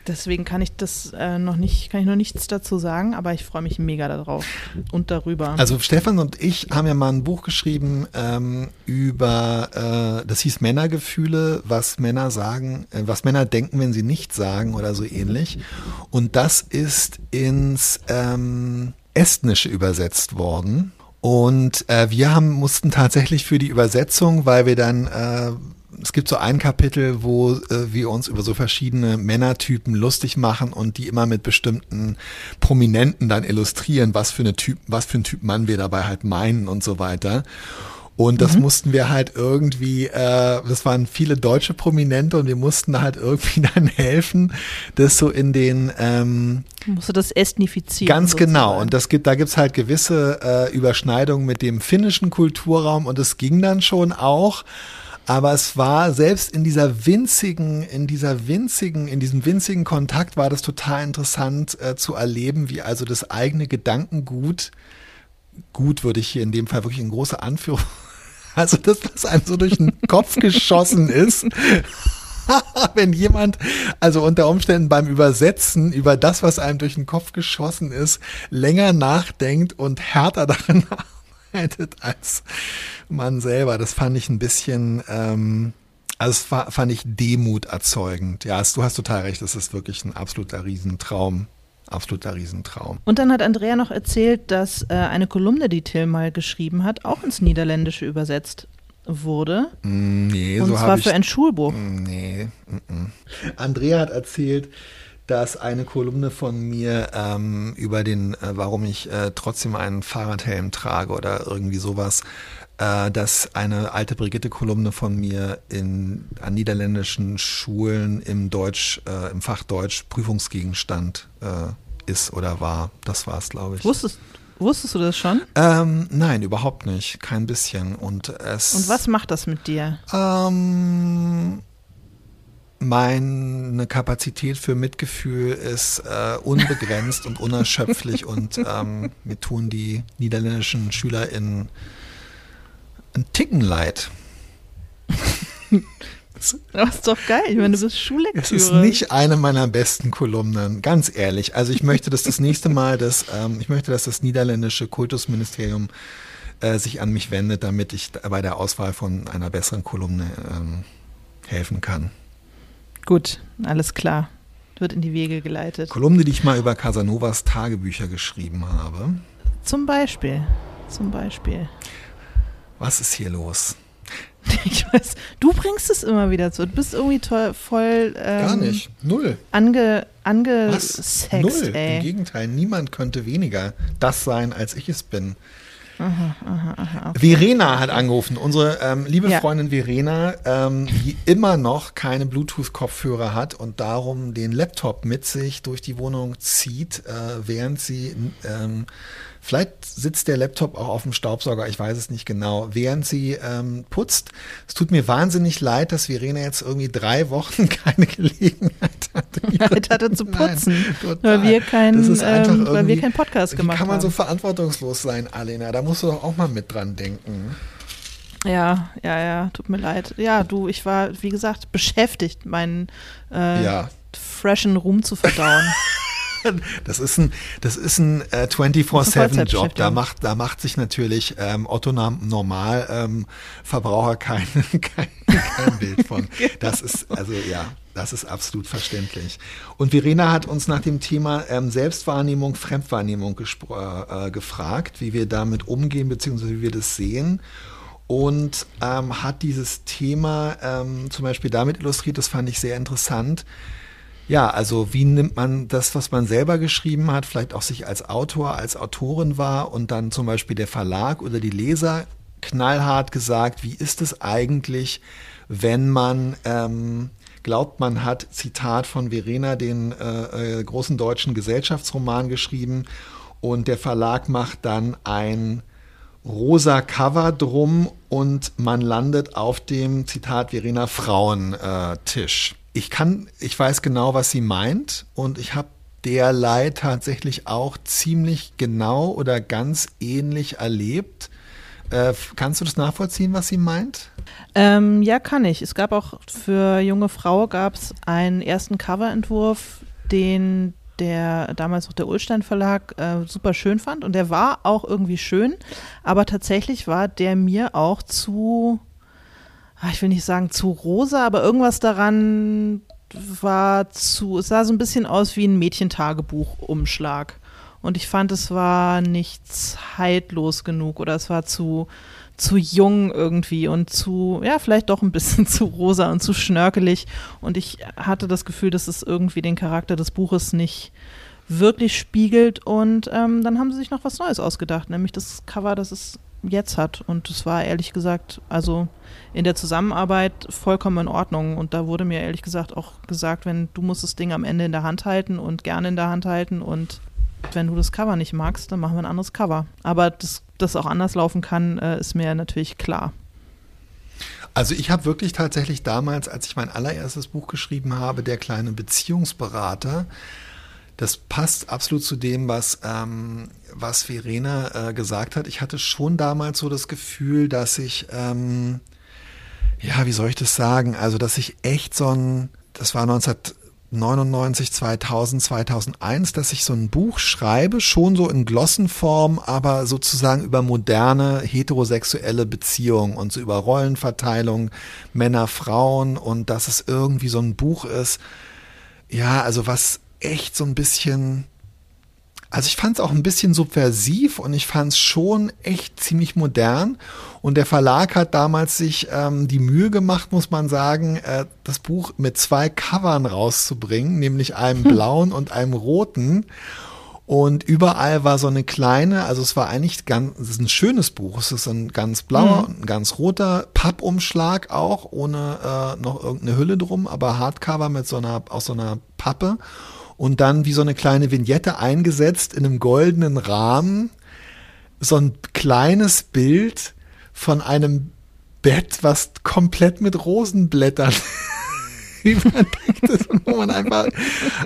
Deswegen kann ich das äh, noch nicht, kann ich noch nichts dazu sagen, aber ich freue mich mega darauf und darüber. Also Stefan und ich haben ja mal ein Buch geschrieben ähm, über, äh, das hieß Männergefühle, was Männer sagen, äh, was Männer denken, wenn sie nichts sagen oder so ähnlich. Und das ist ins ähm, Estnische übersetzt worden. Und äh, wir haben mussten tatsächlich für die Übersetzung, weil wir dann äh, es gibt so ein Kapitel, wo äh, wir uns über so verschiedene Männertypen lustig machen und die immer mit bestimmten Prominenten dann illustrieren, was für eine Typ, was für ein Typ Mann wir dabei halt meinen und so weiter. Und das mhm. mussten wir halt irgendwie, äh, das waren viele deutsche Prominente und wir mussten halt irgendwie dann helfen, das so in den ähm, Musste das estnifizieren. Ganz sozusagen. genau. Und das gibt, da gibt's halt gewisse äh, Überschneidungen mit dem finnischen Kulturraum und es ging dann schon auch. Aber es war selbst in dieser winzigen, in dieser winzigen, in diesem winzigen Kontakt war das total interessant äh, zu erleben, wie also das eigene Gedankengut, gut würde ich hier in dem Fall wirklich in große Anführung, also das, was einem so durch den Kopf geschossen ist. wenn jemand also unter Umständen beim Übersetzen über das, was einem durch den Kopf geschossen ist, länger nachdenkt und härter darin arbeitet als man selber. Das fand ich ein bisschen, ähm, Also war, fand ich Demut erzeugend. Ja, du hast total recht, es ist wirklich ein absoluter Riesentraum. Absoluter Riesentraum. Und dann hat Andrea noch erzählt, dass äh, eine Kolumne, die Till mal geschrieben hat, auch ins Niederländische übersetzt wurde. Mm, nee, und so zwar ich, für ein Schulbuch. Mm, nee. Mm, mm. Andrea hat erzählt, dass eine Kolumne von mir ähm, über den, äh, warum ich äh, trotzdem einen Fahrradhelm trage oder irgendwie sowas, äh, dass eine alte Brigitte-Kolumne von mir in, an niederländischen Schulen im Deutsch, äh, im Fach Deutsch Prüfungsgegenstand äh, ist oder war. Das war es, glaube ich. Wusstest, wusstest du das schon? Ähm, nein, überhaupt nicht. Kein bisschen. Und es. Und was macht das mit dir? Ähm, meine Kapazität für Mitgefühl ist äh, unbegrenzt und unerschöpflich und ähm, mir tun die niederländischen SchülerInnen ein Ticken leid. Das ist doch geil, ich meine, du bist Schullektüre. Es ist nicht eine meiner besten Kolumnen, ganz ehrlich. Also ich möchte, dass das nächste Mal das, ähm, ich möchte, dass das niederländische Kultusministerium äh, sich an mich wendet, damit ich bei der Auswahl von einer besseren Kolumne ähm, helfen kann. Gut, alles klar. Wird in die Wege geleitet. Kolumne, die ich mal über Casanovas Tagebücher geschrieben habe. Zum Beispiel. Zum Beispiel. Was ist hier los? Ich weiß, du bringst es immer wieder zu. Du bist irgendwie toll, voll. Ähm, Gar nicht. Null. Ange, angesext, Null. ey. Im Gegenteil, niemand könnte weniger das sein, als ich es bin. Aha, aha, aha, okay. Verena hat angerufen, unsere ähm, liebe Ja. Freundin Verena, ähm, die immer noch keine Bluetooth-Kopfhörer hat und darum den Laptop mit sich durch die Wohnung zieht, äh, während sie, ähm, vielleicht sitzt der Laptop auch auf dem Staubsauger, ich weiß es nicht genau, während sie ähm, putzt. Es tut mir wahnsinnig leid, dass Verena jetzt irgendwie drei Wochen keine Gelegenheit hatte. Gelegenheit hatte zu putzen, Nein, weil wir keinen, ähm, weil wir irgendwie- keinen Podcast Wie gemacht kann man so haben. verantwortungslos sein, Alena? Da musst du doch auch mal mit dran denken. Ja, ja, ja, tut mir leid. Ja, du, ich war, wie gesagt, beschäftigt, meinen äh, Ja. freshen Ruhm zu verdauen. Das ist ein, das ist ein äh, Das ist eine 24-7-Job. Da macht, da macht sich natürlich ähm, Otto Normal ähm, Verbraucher kein, kein, kein Bild von. Genau. Das ist, also ja, das ist absolut verständlich. Und Verena hat uns nach dem Thema ähm, Selbstwahrnehmung, Fremdwahrnehmung gespro- äh, gefragt, wie wir damit umgehen, beziehungsweise wie wir das sehen. Und ähm, hat dieses Thema ähm, zum Beispiel damit illustriert, das fand ich sehr interessant, ja, also wie nimmt man das, was man selber geschrieben hat, vielleicht auch sich als Autor, als Autorin war und dann zum Beispiel der Verlag oder die Leser knallhart gesagt, wie ist es eigentlich, wenn man ähm, glaubt, man hat, Zitat von Verena, den äh, äh, großen deutschen Gesellschaftsroman geschrieben und der Verlag macht dann ein rosa Cover drum und man landet auf dem Zitat Verena Frauentisch. Ich kann, ich weiß genau, was sie meint und ich habe derlei tatsächlich auch ziemlich genau oder ganz ähnlich erlebt. Äh, kannst du das nachvollziehen, was sie meint? ähm, ja, kann ich. Es gab auch für junge Frau gab es einen ersten Coverentwurf, den der damals noch der Ulstein Verlag äh, super schön fand und der war auch irgendwie schön, aber tatsächlich war der mir auch zu, ich will nicht sagen zu rosa, aber irgendwas daran war zu, es sah so ein bisschen aus wie ein Mädchentagebuch-Umschlag. Und ich fand, es war nicht zeitlos genug oder es war zu, zu jung irgendwie und zu, ja, vielleicht doch ein bisschen zu rosa und zu schnörkelig. Und ich hatte das Gefühl, dass es irgendwie den Charakter des Buches nicht wirklich spiegelt. Und ähm, dann haben sie sich noch was Neues ausgedacht, nämlich das Cover, das es jetzt hat. Und es war ehrlich gesagt, also in der Zusammenarbeit vollkommen in Ordnung. Und da wurde mir ehrlich gesagt auch gesagt, wenn du musst das Ding am Ende in der Hand halten und gerne in der Hand halten und wenn du das Cover nicht magst, dann machen wir ein anderes Cover. Aber dass das auch anders laufen kann, äh, ist mir natürlich klar. Also ich habe wirklich tatsächlich damals, als ich mein allererstes Buch geschrieben habe, der kleine Beziehungsberater, das passt absolut zu dem, was, ähm, was Verena äh, gesagt hat. Ich hatte schon damals so das Gefühl, dass ich, ähm, ja, wie soll ich das sagen? Also, dass ich echt so ein, das war 99, 2000, 2001, dass ich so ein Buch schreibe, schon so in Glossenform, aber sozusagen über moderne heterosexuelle Beziehungen und so über Rollenverteilung, Männer, Frauen und dass es irgendwie so ein Buch ist, ja, also was echt so ein bisschen also ich fand es auch ein bisschen subversiv und ich fand es schon echt ziemlich modern. Und der Verlag hat damals sich ähm, die Mühe gemacht, muss man sagen, äh, das Buch mit zwei Covern rauszubringen, nämlich einem hm. blauen und einem roten. Und überall war so eine kleine, also es war eigentlich ganz, es ist ein schönes Buch. Es ist ein ganz blauer, mhm. ein ganz roter Pappumschlag auch, ohne äh, noch irgendeine Hülle drum, aber Hardcover mit so einer, aus so einer Pappe und dann wie so eine kleine Vignette eingesetzt in einem goldenen Rahmen so ein kleines Bild von einem Bett, was komplett mit Rosenblättern überdeckt ist wo man einfach,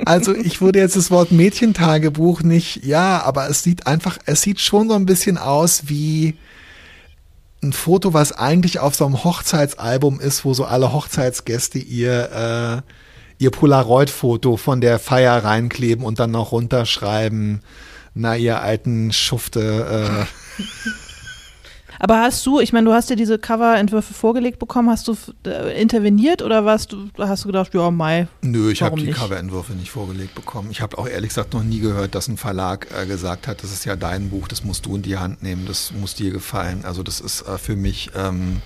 also ich würde jetzt das Wort Mädchentagebuch nicht, ja, aber es sieht einfach, es sieht schon so ein bisschen aus wie ein Foto, was eigentlich auf so einem Hochzeitsalbum ist, wo so alle Hochzeitsgäste ihr äh, ihr Polaroid-Foto von der Feier reinkleben und dann noch runterschreiben, na, ihr alten Schufte. Äh. Aber hast du, ich meine, du hast dir diese Coverentwürfe vorgelegt bekommen, hast du äh, interveniert oder warst du, hast du gedacht, ja, Mai? Nö, ich habe die? Coverentwürfe nicht vorgelegt bekommen. Ich habe auch ehrlich gesagt noch nie gehört, dass ein Verlag äh, gesagt hat, das ist ja dein Buch, das musst du in die Hand nehmen, das muss dir gefallen. Also das ist äh, für mich ähm,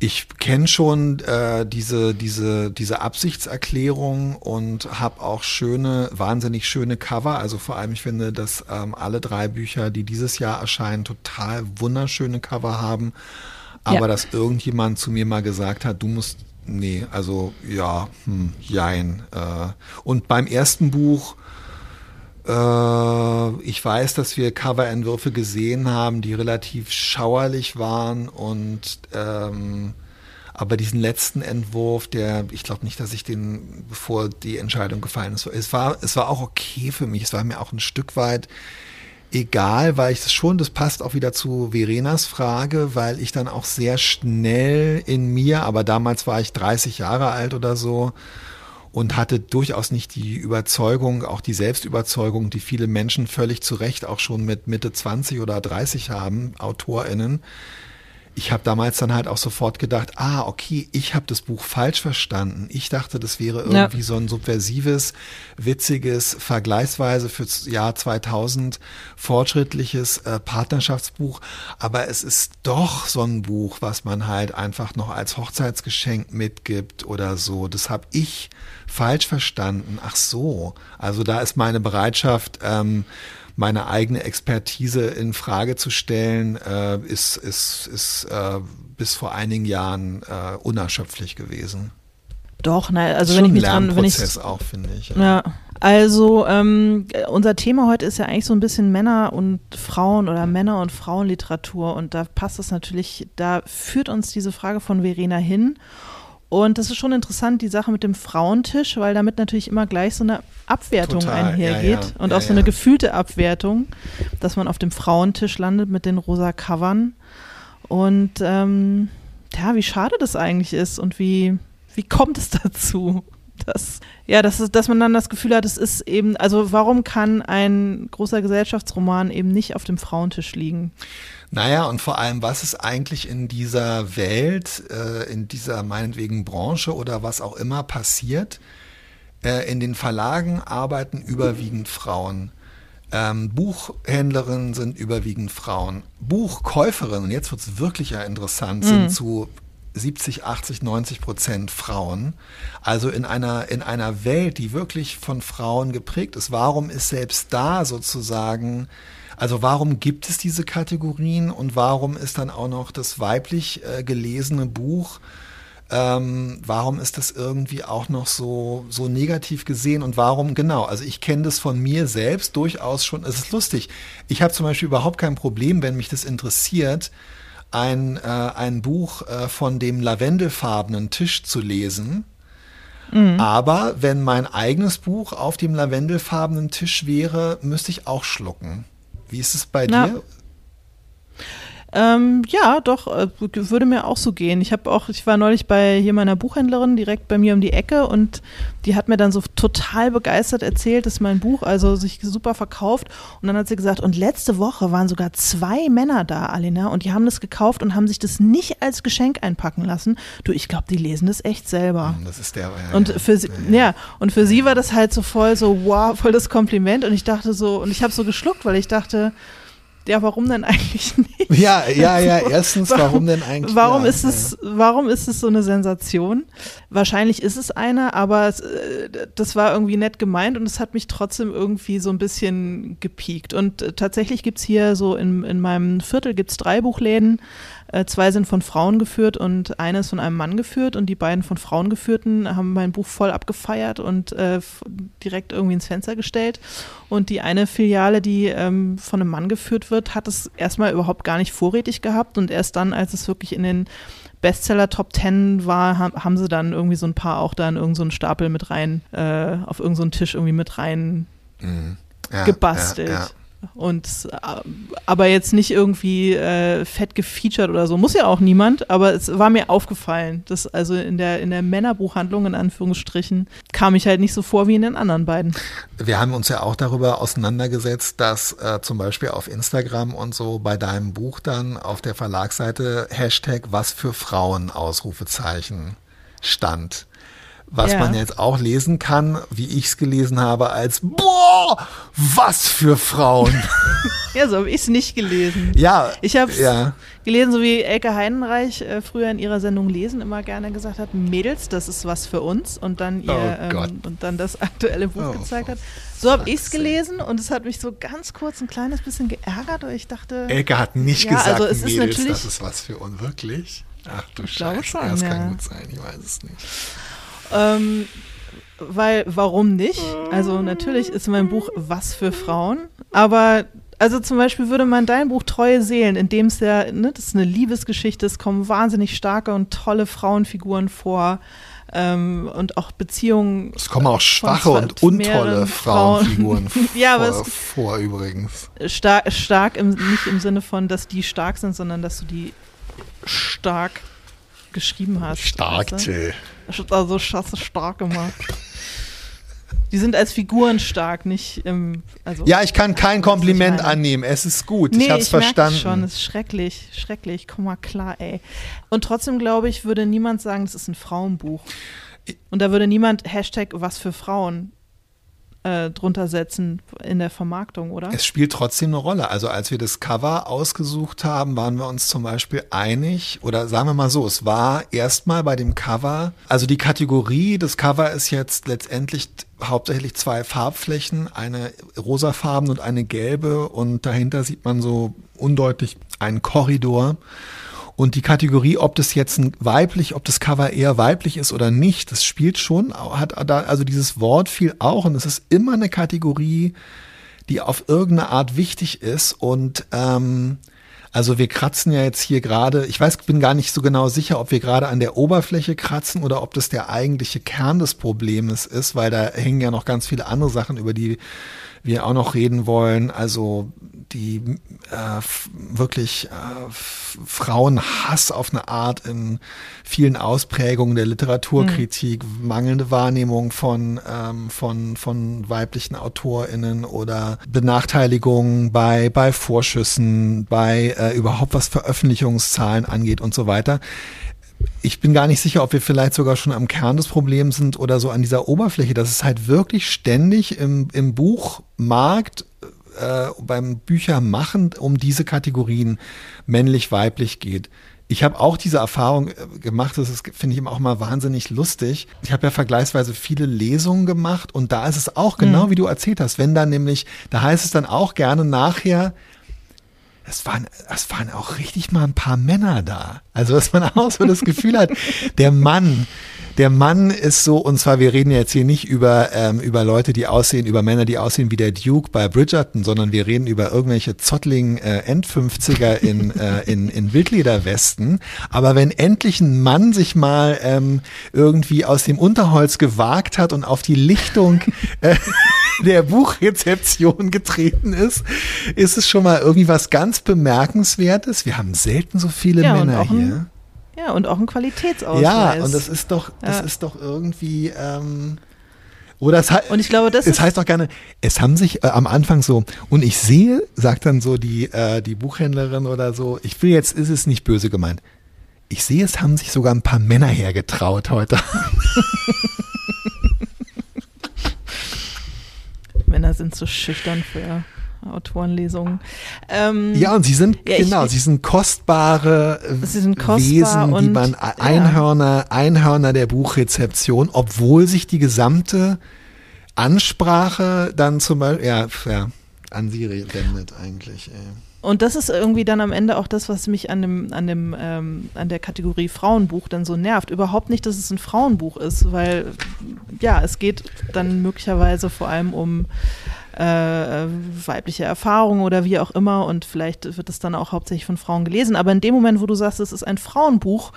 ich kenne schon äh, diese, diese, diese Absichtserklärung und habe auch schöne, wahnsinnig schöne Cover. Also vor allem, ich finde, dass ähm, alle drei Bücher, die dieses Jahr erscheinen, total wunderschöne Cover haben. Aber ja. dass irgendjemand zu mir mal gesagt hat, du musst, nee, also ja, hm, jein. Äh, und beim ersten Buch ich weiß, dass wir Coverentwürfe gesehen haben, die relativ schauerlich waren und ähm, aber diesen letzten Entwurf, der, ich glaube nicht, dass ich den, bevor die Entscheidung gefallen ist, es war, es war auch okay für mich. Es war mir auch ein Stück weit egal, weil ich das schon, das passt auch wieder zu Verenas Frage, weil ich dann auch sehr schnell in mir, aber damals war ich 30 Jahre alt oder so, und hatte durchaus nicht die Überzeugung, auch die Selbstüberzeugung, die viele Menschen völlig zu Recht auch schon mit Mitte 20 oder 30 haben, AutorInnen. Ich habe damals dann halt auch sofort gedacht, ah, okay, ich habe das Buch falsch verstanden. Ich dachte, das wäre irgendwie ja. so ein subversives, witziges, vergleichsweise fürs Jahr 2000 fortschrittliches äh, Partnerschaftsbuch. Aber es ist doch so ein Buch, was man halt einfach noch als Hochzeitsgeschenk mitgibt oder so. Das habe ich falsch verstanden. Ach so, also da ist meine Bereitschaft, ähm, meine eigene Expertise in Frage zu stellen, äh, ist, ist, ist äh, bis vor einigen Jahren äh, unerschöpflich gewesen. Doch, nein, also wenn ich mich dran, wenn ich auch finde ich. Ja, ja also ähm, unser Thema heute ist ja eigentlich so ein bisschen Männer und Frauen oder Männer und Frauenliteratur und da passt es natürlich, da führt uns diese Frage von Verena hin und das ist schon interessant, die Sache mit dem Frauentisch, weil damit natürlich immer gleich so eine Abwertung Total, einhergeht ja, ja. und ja, auch so eine gefühlte Abwertung, dass man auf dem Frauentisch landet mit den rosa Covern. Und ähm, ja, wie schade das eigentlich ist und wie, wie kommt es dazu? Dass, ja, dass, dass man dann das Gefühl hat, es ist eben, also warum kann ein großer Gesellschaftsroman eben nicht auf dem Frauentisch liegen? Naja, und vor allem, was ist eigentlich in dieser Welt, äh, in dieser meinetwegen Branche oder was auch immer passiert? Äh, in den Verlagen arbeiten überwiegend Frauen. Ähm, Buchhändlerinnen sind überwiegend Frauen. Buchkäuferinnen, und jetzt wird es wirklich ja interessant, sind mhm. zu 70, 80, 90 Prozent Frauen. Also in einer, in einer Welt, die wirklich von Frauen geprägt ist. Warum ist selbst da sozusagen also warum gibt es diese Kategorien und warum ist dann auch noch das weiblich äh, gelesene Buch ähm, warum ist das irgendwie auch noch so, so negativ gesehen und warum, genau, also ich kenne das von mir selbst durchaus schon, es ist lustig. Ich habe zum Beispiel überhaupt kein Problem, wenn mich das interessiert, ein, äh, ein Buch äh, von dem lavendelfarbenen Tisch zu lesen. Mhm. Aber wenn mein eigenes Buch auf dem lavendelfarbenen Tisch wäre, müsste ich auch schlucken. Wie ist es bei Na. dir? Ähm, ja, doch, äh, würde mir auch so gehen. Ich habe auch, ich war neulich bei hier meiner Buchhändlerin direkt bei mir um die Ecke und die hat mir dann so total begeistert erzählt, dass mein Buch also sich super verkauft. Und dann hat sie gesagt, und letzte Woche waren sogar zwei Männer da, Alina, und die haben das gekauft und haben sich das nicht als Geschenk einpacken lassen. Du, ich glaube, die lesen das echt selber. Das ist der. Ja, und für sie, ja, ja, und für sie war das halt so voll so, wow, voll das Kompliment. Und ich dachte so, und ich habe so geschluckt, weil ich dachte, ja, warum denn eigentlich nicht? Ja, ja, ja, erstens, warum, warum denn eigentlich? Warum ja, ist es, warum ist es so eine Sensation? Wahrscheinlich ist es eine, aber es, äh, das war irgendwie nett gemeint und es hat mich trotzdem irgendwie so ein bisschen gepiekt. Und äh, tatsächlich gibt es hier so in, in meinem Viertel gibt's drei Buchläden, zwei sind von Frauen geführt und eine ist von einem Mann geführt und die beiden von Frauen geführten haben mein Buch voll abgefeiert und äh, direkt irgendwie ins Fenster gestellt. Und die eine Filiale, die ähm, von einem Mann geführt wird, hat es erstmal überhaupt gar nicht vorrätig gehabt und erst dann, als es wirklich in den Bestseller Top 10 war, haben sie dann irgendwie so ein paar auch da in irgendeinen so Stapel mit rein, äh, auf irgendeinen so Tisch irgendwie mit rein mhm. ja, gebastelt. Ja, ja. Und äh, aber jetzt nicht irgendwie äh, fett gefeatured oder so. Muss ja auch niemand, aber es war mir aufgefallen, dass also in der, in der Männerbuchhandlung, in Anführungsstrichen, kam ich halt nicht so vor wie in den anderen beiden. Wir haben uns ja auch darüber auseinandergesetzt, dass äh, zum Beispiel auf Instagram und so bei deinem Buch dann auf der Verlagsseite Hashtag was für Frauen Ausrufezeichen stand was ja. man jetzt auch lesen kann, wie ich es gelesen habe, als Boah, was für Frauen. ja, so habe ich es nicht gelesen. Ja. Ich habe es ja. gelesen, so wie Elke Heidenreich äh, früher in ihrer Sendung Lesen immer gerne gesagt hat, Mädels, das ist was für uns und dann ihr oh ähm, und dann das aktuelle Buch oh, gezeigt hat. So habe ich es gelesen und es hat mich so ganz kurz ein kleines bisschen geärgert, weil ich dachte. Elke hat nicht ja, gesagt, also es Mädels, ist das ist was für uns, wirklich? Ach du Scheiße, schon, das ja. kann gut sein, ich weiß es nicht. Ähm, weil, warum nicht? Also natürlich ist mein Buch was für Frauen, aber also zum Beispiel würde man dein Buch Treue Seelen, in dem es ja, ne, das ist eine Liebesgeschichte, es kommen wahnsinnig starke und tolle Frauenfiguren vor ähm, und auch Beziehungen. Es kommen auch schwache und untolle Frauenfiguren Frauen. ja, vor, vor, übrigens. Stark, stark im, nicht im Sinne von, dass die stark sind, sondern dass du die stark geschrieben hast. Stark, weißt du? Also Schasse stark gemacht. Die sind als Figuren stark, nicht im. Also, ja, ich kann kein Kompliment annehmen. Es ist gut. Nee, ich hab's ich verstanden. schon, es ist schrecklich, schrecklich. Komm mal klar, ey. Und trotzdem glaube ich, würde niemand sagen, das ist ein Frauenbuch. Und da würde niemand Hashtag was für Frauen äh, drunter setzen in der Vermarktung, oder? Es spielt trotzdem eine Rolle. Also als wir das Cover ausgesucht haben, waren wir uns zum Beispiel einig, oder sagen wir mal so, es war erstmal bei dem Cover, also die Kategorie des Cover ist jetzt letztendlich hauptsächlich zwei Farbflächen, eine rosafarben und eine gelbe und dahinter sieht man so undeutlich einen Korridor. Und die Kategorie, ob das jetzt ein weiblich, ob das Cover eher weiblich ist oder nicht, das spielt schon, hat da, also dieses Wort fiel auch und es ist immer eine Kategorie, die auf irgendeine Art wichtig ist und ähm, also wir kratzen ja jetzt hier gerade, ich weiß, bin gar nicht so genau sicher, ob wir gerade an der Oberfläche kratzen oder ob das der eigentliche Kern des Problems ist, weil da hängen ja noch ganz viele andere Sachen, über die wir auch noch reden wollen. Also die äh, wirklich äh, Frauenhass auf eine Art in vielen Ausprägungen der Literaturkritik, mhm. mangelnde Wahrnehmung von, ähm, von, von weiblichen AutorInnen oder Benachteiligung bei, bei Vorschüssen, bei äh, überhaupt was Veröffentlichungszahlen angeht und so weiter ich bin gar nicht sicher, ob wir vielleicht sogar schon am Kern des Problems sind oder so an dieser Oberfläche, dass es halt wirklich ständig im, im Buchmarkt äh, beim Büchermachen um diese Kategorien männlich-weiblich geht. Ich habe auch diese Erfahrung äh, gemacht, das finde ich immer auch mal wahnsinnig lustig. Ich habe ja vergleichsweise viele Lesungen gemacht und da ist es auch genau mhm. wie du erzählt hast, wenn dann nämlich, da heißt es dann auch gerne nachher, es waren, es waren auch richtig mal ein paar Männer da. Also, dass man auch so das Gefühl hat, der Mann, der Mann ist so, und zwar, wir reden jetzt hier nicht über, ähm, über Leute, die aussehen, über Männer, die aussehen wie der Duke bei Bridgerton, sondern wir reden über irgendwelche zottligen äh, End-50er in, äh, in, in Wildlederwesten. Aber wenn endlich ein Mann sich mal ähm, irgendwie aus dem Unterholz gewagt hat und auf die Lichtung äh, der Buchrezeption getreten ist, ist es schon mal irgendwie was ganz Bemerkenswertes. Wir haben selten so viele ja, Männer hier. Ein, ja, und auch ein Qualitätsausweis. Ja, und das ist doch, das ja. ist doch irgendwie. Ähm, oder es, und ich glaube, das es heißt doch gerne, es haben sich äh, am Anfang so, und ich sehe, sagt dann so die, äh, die Buchhändlerin oder so, ich will jetzt, ist es nicht böse gemeint. Ich sehe, es haben sich sogar ein paar Männer hergetraut heute. Männer sind so schüchtern für Autorenlesungen. Ähm, ja, und sie sind, ja, genau, ich, sie sind kostbare sie sind kostbar Wesen, und, die man, Einhörner, ja. Einhörner der Buchrezeption, obwohl sich die gesamte Ansprache dann zum Beispiel, ja, ja an sie wendet eigentlich. Ey. Und das ist irgendwie dann am Ende auch das, was mich an dem, an dem, ähm, an der Kategorie Frauenbuch dann so nervt. Überhaupt nicht, dass es ein Frauenbuch ist, weil ja, es geht dann möglicherweise vor allem um äh, weibliche Erfahrungen oder wie auch immer und vielleicht wird es dann auch hauptsächlich von Frauen gelesen. Aber in dem Moment, wo du sagst, es ist ein Frauenbuch,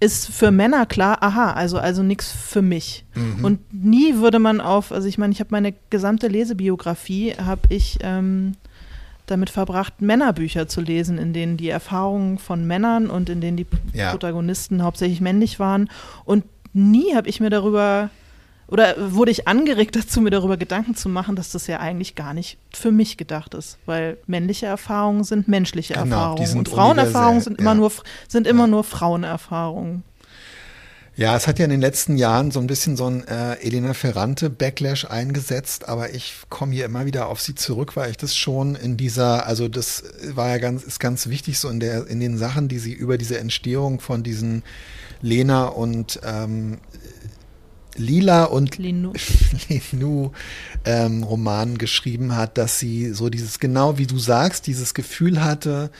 ist für Männer klar, aha, also, also nichts für mich. Mhm. Und nie würde man auf, also ich meine, ich habe meine gesamte Lesebiografie, habe ich ähm, damit verbracht, Männerbücher zu lesen, in denen die Erfahrungen von Männern und in denen die ja. Protagonisten hauptsächlich männlich waren. Und nie habe ich mir darüber oder wurde ich angeregt dazu, mir darüber Gedanken zu machen, dass das ja eigentlich gar nicht für mich gedacht ist, weil männliche Erfahrungen sind menschliche genau, Erfahrungen und Frauenerfahrungen sind immer nur sind immer ja. nur Frauenerfahrungen. Ja, es hat ja in den letzten Jahren so ein bisschen so ein äh, Elena Ferrante Backlash eingesetzt, aber ich komme hier immer wieder auf sie zurück, weil ich das schon in dieser, also das war ja ganz, ist ganz wichtig so in der, in den Sachen, die sie über diese Entstehung von diesen Lena und ähm, Lila und Linu, Linu ähm, Roman geschrieben hat, dass sie so dieses, genau wie du sagst, dieses Gefühl hatte,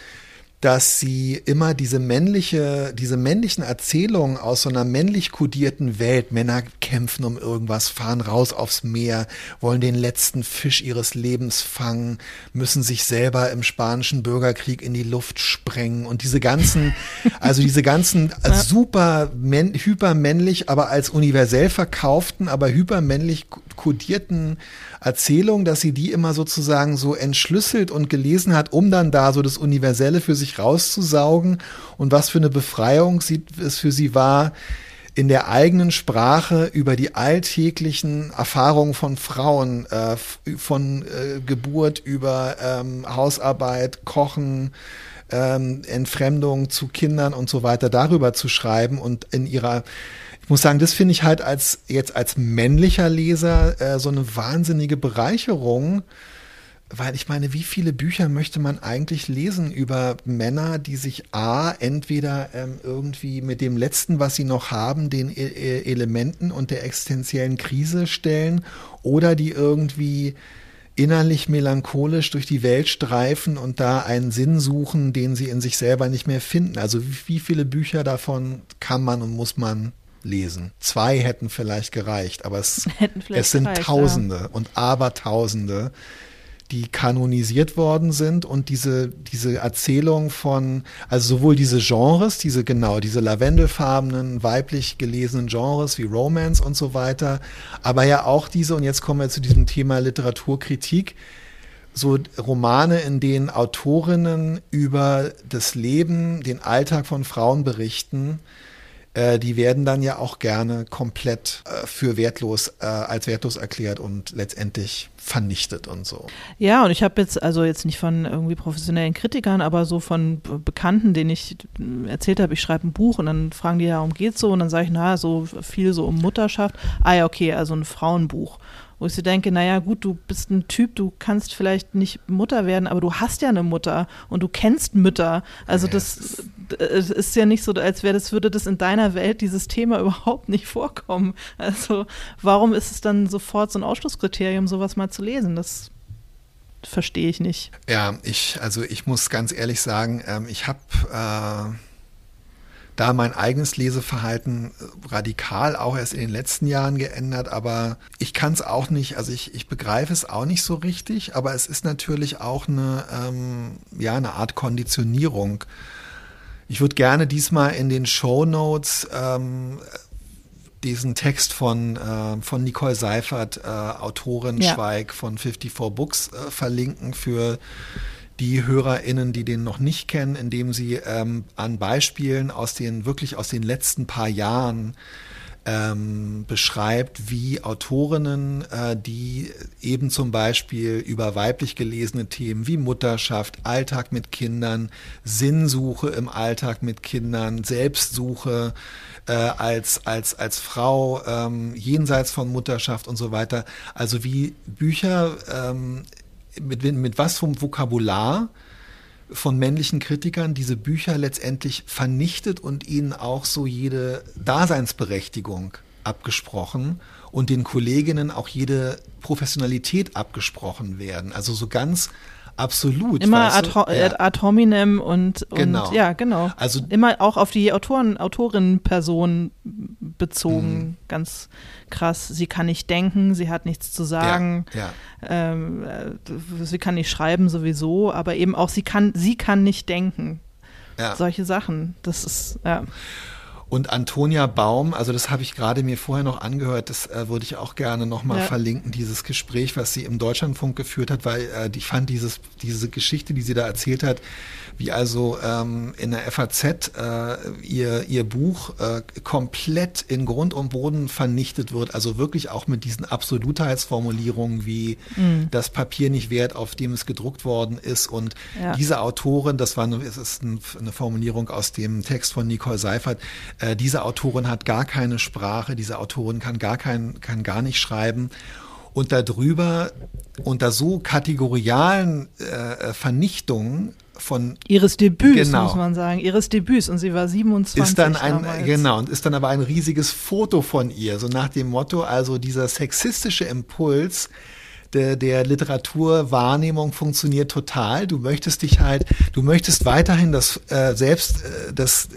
dass sie immer diese männliche, diese männlichen Erzählungen aus so einer männlich kodierten Welt, Männer kämpfen um irgendwas, fahren raus aufs Meer, wollen den letzten Fisch ihres Lebens fangen, müssen sich selber im spanischen Bürgerkrieg in die Luft sprengen und diese ganzen, also diese ganzen super hypermännlich, aber als universell verkauften, aber hypermännlich kodierten Erzählung, dass sie die immer sozusagen so entschlüsselt und gelesen hat, um dann da so das Universelle für sich rauszusaugen. Und was für eine Befreiung sie, es für sie war, in der eigenen Sprache über die alltäglichen Erfahrungen von Frauen, äh, von äh, Geburt über ähm, Hausarbeit, Kochen, ähm, Entfremdung zu Kindern und so weiter darüber zu schreiben und in ihrer ich muss sagen, das finde ich halt als jetzt als männlicher Leser äh, so eine wahnsinnige Bereicherung, weil ich meine, wie viele Bücher möchte man eigentlich lesen über Männer, die sich a entweder ähm, irgendwie mit dem letzten, was sie noch haben, den e e Elementen und der existenziellen Krise stellen, oder die irgendwie innerlich melancholisch durch die Welt streifen und da einen Sinn suchen, den sie in sich selber nicht mehr finden. Also wie, wie viele Bücher davon kann man und muss man lesen. Zwei hätten vielleicht gereicht, aber es, es sind gereicht, Tausende ja. und Abertausende, die kanonisiert worden sind und diese, diese Erzählung von, also sowohl diese Genres, diese genau, diese lavendelfarbenen, weiblich gelesenen Genres wie Romance und so weiter, aber ja auch diese, und jetzt kommen wir zu diesem Thema Literaturkritik, so Romane, in denen Autorinnen über das Leben, den Alltag von Frauen berichten, äh, die werden dann ja auch gerne komplett äh, für wertlos, äh, als wertlos erklärt und letztendlich vernichtet und so. Ja, und ich habe jetzt, also jetzt nicht von irgendwie professionellen Kritikern, aber so von Bekannten, denen ich erzählt habe, ich schreibe ein Buch und dann fragen die ja, um geht's so? Und dann sage ich, na, so viel so um Mutterschaft. Ah ja, okay, also ein Frauenbuch wo ich so denke, naja gut, du bist ein Typ, du kannst vielleicht nicht Mutter werden, aber du hast ja eine Mutter und du kennst Mütter. Also das, das ist ja nicht so, als wäre das, würde das in deiner Welt dieses Thema überhaupt nicht vorkommen. Also warum ist es dann sofort so ein Ausschlusskriterium, sowas mal zu lesen? Das verstehe ich nicht. Ja, ich, also ich muss ganz ehrlich sagen, ähm, ich habe äh da mein eigenes Leseverhalten äh, radikal auch erst in den letzten Jahren geändert, aber ich kann es auch nicht, also ich, ich begreife es auch nicht so richtig, aber es ist natürlich auch eine, ähm, ja, eine Art Konditionierung. Ich würde gerne diesmal in den Show Notes ähm, diesen Text von, äh, von Nicole Seifert, äh, Autorin ja. Schweig von 54 Books, äh, verlinken für die HörerInnen, die den noch nicht kennen, indem sie ähm, an Beispielen aus den, wirklich aus den letzten paar Jahren ähm, beschreibt, wie Autorinnen, äh, die eben zum Beispiel über weiblich gelesene Themen wie Mutterschaft, Alltag mit Kindern, Sinnsuche im Alltag mit Kindern, Selbstsuche äh, als, als, als Frau, ähm, jenseits von Mutterschaft und so weiter, also wie Bücher ähm, mit, mit was vom Vokabular von männlichen Kritikern diese Bücher letztendlich vernichtet und ihnen auch so jede Daseinsberechtigung abgesprochen und den Kolleginnen auch jede Professionalität abgesprochen werden. Also so ganz Absolut. Immer ad, ja. ad, hominem und, und genau. ja, genau. Also immer auch auf die Autoren, Autorinnenperson bezogen. Mhm. Ganz krass. Sie kann nicht denken, sie hat nichts zu sagen. Ja, ja. Ähm, äh, sie kann nicht schreiben sowieso, aber eben auch sie kann, sie kann nicht denken. Solche Sachen. Das ist, ja. Und Antonia Baum, also das habe ich gerade mir vorher noch angehört, das äh, würde ich auch gerne nochmal ja. verlinken, dieses Gespräch, was sie im Deutschlandfunk geführt hat, weil äh, ich fand dieses, diese Geschichte, die sie da erzählt hat, wie also ähm, in der FAZ äh, ihr, ihr Buch äh, komplett in Grund und Boden vernichtet wird, also wirklich auch mit diesen Absolutheitsformulierungen wie mhm. das Papier nicht wert, auf dem es gedruckt worden ist. Und ja. diese Autorin, das war eine, es ist eine Formulierung aus dem Text von Nicole Seifert, äh, diese Autorin hat gar keine Sprache, diese Autorin kann gar kein, kann gar nicht schreiben. Und darüber, unter so kategorialen äh, Vernichtungen von ihres Debüts, genau. muss man sagen, ihres Debüts und sie war 27 ist dann ein damals. genau und ist dann aber ein riesiges Foto von ihr, so nach dem Motto, also dieser sexistische Impuls, der, der Literaturwahrnehmung funktioniert total. Du möchtest dich halt, du möchtest weiterhin das äh, selbst äh, das äh,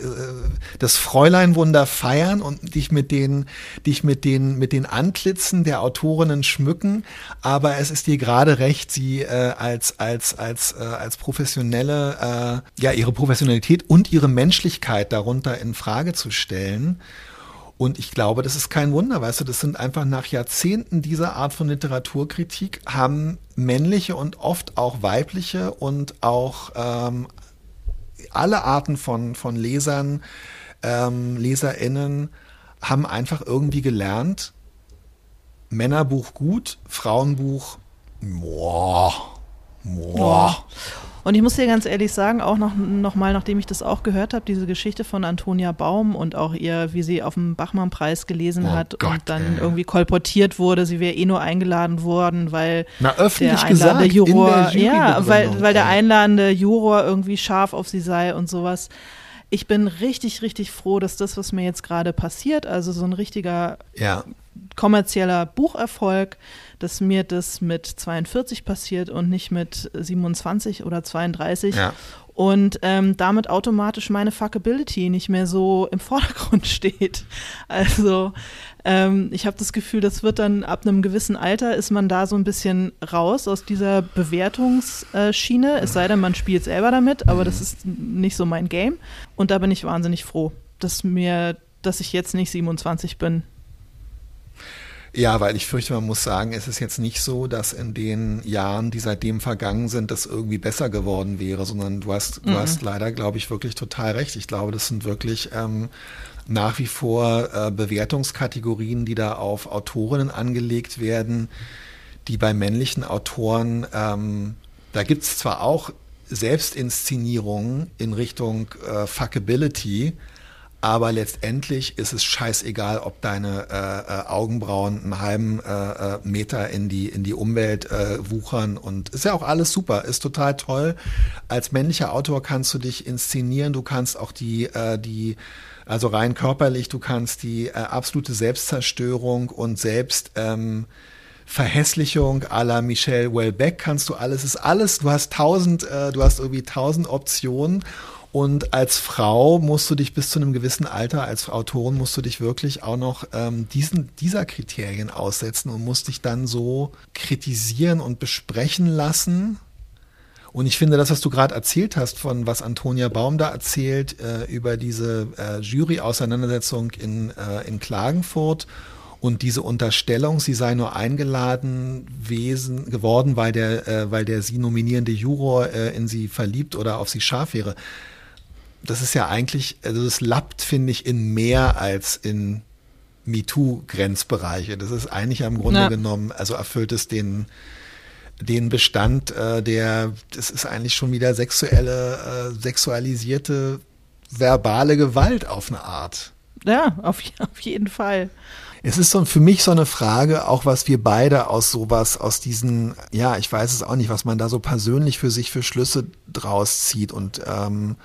das Fräuleinwunder feiern und dich mit den dich mit den mit den Antlitzen der Autorinnen schmücken, aber es ist dir gerade recht, sie äh, als als als äh, als professionelle äh, ja ihre Professionalität und ihre Menschlichkeit darunter in Frage zu stellen. Und ich glaube, das ist kein Wunder, weißt du, das sind einfach nach Jahrzehnten dieser Art von Literaturkritik haben männliche und oft auch weibliche und auch ähm, alle Arten von, von Lesern, ähm, LeserInnen haben einfach irgendwie gelernt, Männerbuch gut, Frauenbuch, boah, boah. Und ich muss dir ganz ehrlich sagen, auch noch, noch mal, nachdem ich das auch gehört habe, diese Geschichte von Antonia Baum und auch ihr, wie sie auf dem Bachmann-Preis gelesen oh hat Gott, und dann ey. irgendwie kolportiert wurde, sie wäre eh nur eingeladen worden, weil Na, öffentlich der einladende gesagt, Juror, ja, weil, weil der einladende Juror irgendwie scharf auf sie sei und sowas. Ich bin richtig, richtig froh, dass das, was mir jetzt gerade passiert, also so ein richtiger ja. Kommerzieller Bucherfolg, dass mir das mit 42 passiert und nicht mit 27 oder 32. Ja. Und ähm, damit automatisch meine Fuckability nicht mehr so im Vordergrund steht. Also ähm, ich habe das Gefühl, das wird dann ab einem gewissen Alter ist man da so ein bisschen raus aus dieser Bewertungsschiene. Es sei denn, man spielt selber damit, aber das ist nicht so mein Game. Und da bin ich wahnsinnig froh, dass mir, dass ich jetzt nicht 27 bin. Ja, weil ich fürchte, man muss sagen, es ist jetzt nicht so, dass in den Jahren, die seitdem vergangen sind, das irgendwie besser geworden wäre, sondern du hast, mhm. du hast leider, glaube ich, wirklich total recht. Ich glaube, das sind wirklich ähm, nach wie vor äh, Bewertungskategorien, die da auf Autorinnen angelegt werden, die bei männlichen Autoren, ähm, da gibt es zwar auch Selbstinszenierungen in Richtung äh, Fuckability, aber letztendlich ist es scheißegal, ob deine äh, äh, Augenbrauen einen halben äh, äh, Meter in die, in die Umwelt äh, wuchern. Und ist ja auch alles super, ist total toll. Als männlicher Autor kannst du dich inszenieren, du kannst auch die, äh, die also rein körperlich, du kannst die äh, absolute Selbstzerstörung und Selbst... Ähm, Verhässlichung à la Michelle Welbeck kannst du alles, ist alles, du hast tausend, äh, du hast irgendwie tausend Optionen und als Frau musst du dich bis zu einem gewissen Alter, als Autorin musst du dich wirklich auch noch ähm, diesen, dieser Kriterien aussetzen und musst dich dann so kritisieren und besprechen lassen. Und ich finde, das, was du gerade erzählt hast, von was Antonia Baum da erzählt, äh, über diese äh, Jury-Auseinandersetzung in, äh, in Klagenfurt und diese Unterstellung, sie sei nur eingeladen wesen, geworden, weil der, äh, weil der sie nominierende Juror äh, in sie verliebt oder auf sie scharf wäre. Das ist ja eigentlich, also das lappt, finde ich, in mehr als in MeToo-Grenzbereiche. Das ist eigentlich am Grunde ja. genommen, also erfüllt es den, den Bestand, äh, der, das ist eigentlich schon wieder sexuelle, äh, sexualisierte verbale Gewalt auf eine Art. Ja, auf, auf jeden Fall. Es ist so für mich so eine Frage, auch was wir beide aus sowas, aus diesen, ja, ich weiß es auch nicht, was man da so persönlich für sich für Schlüsse draus zieht. Und ähm,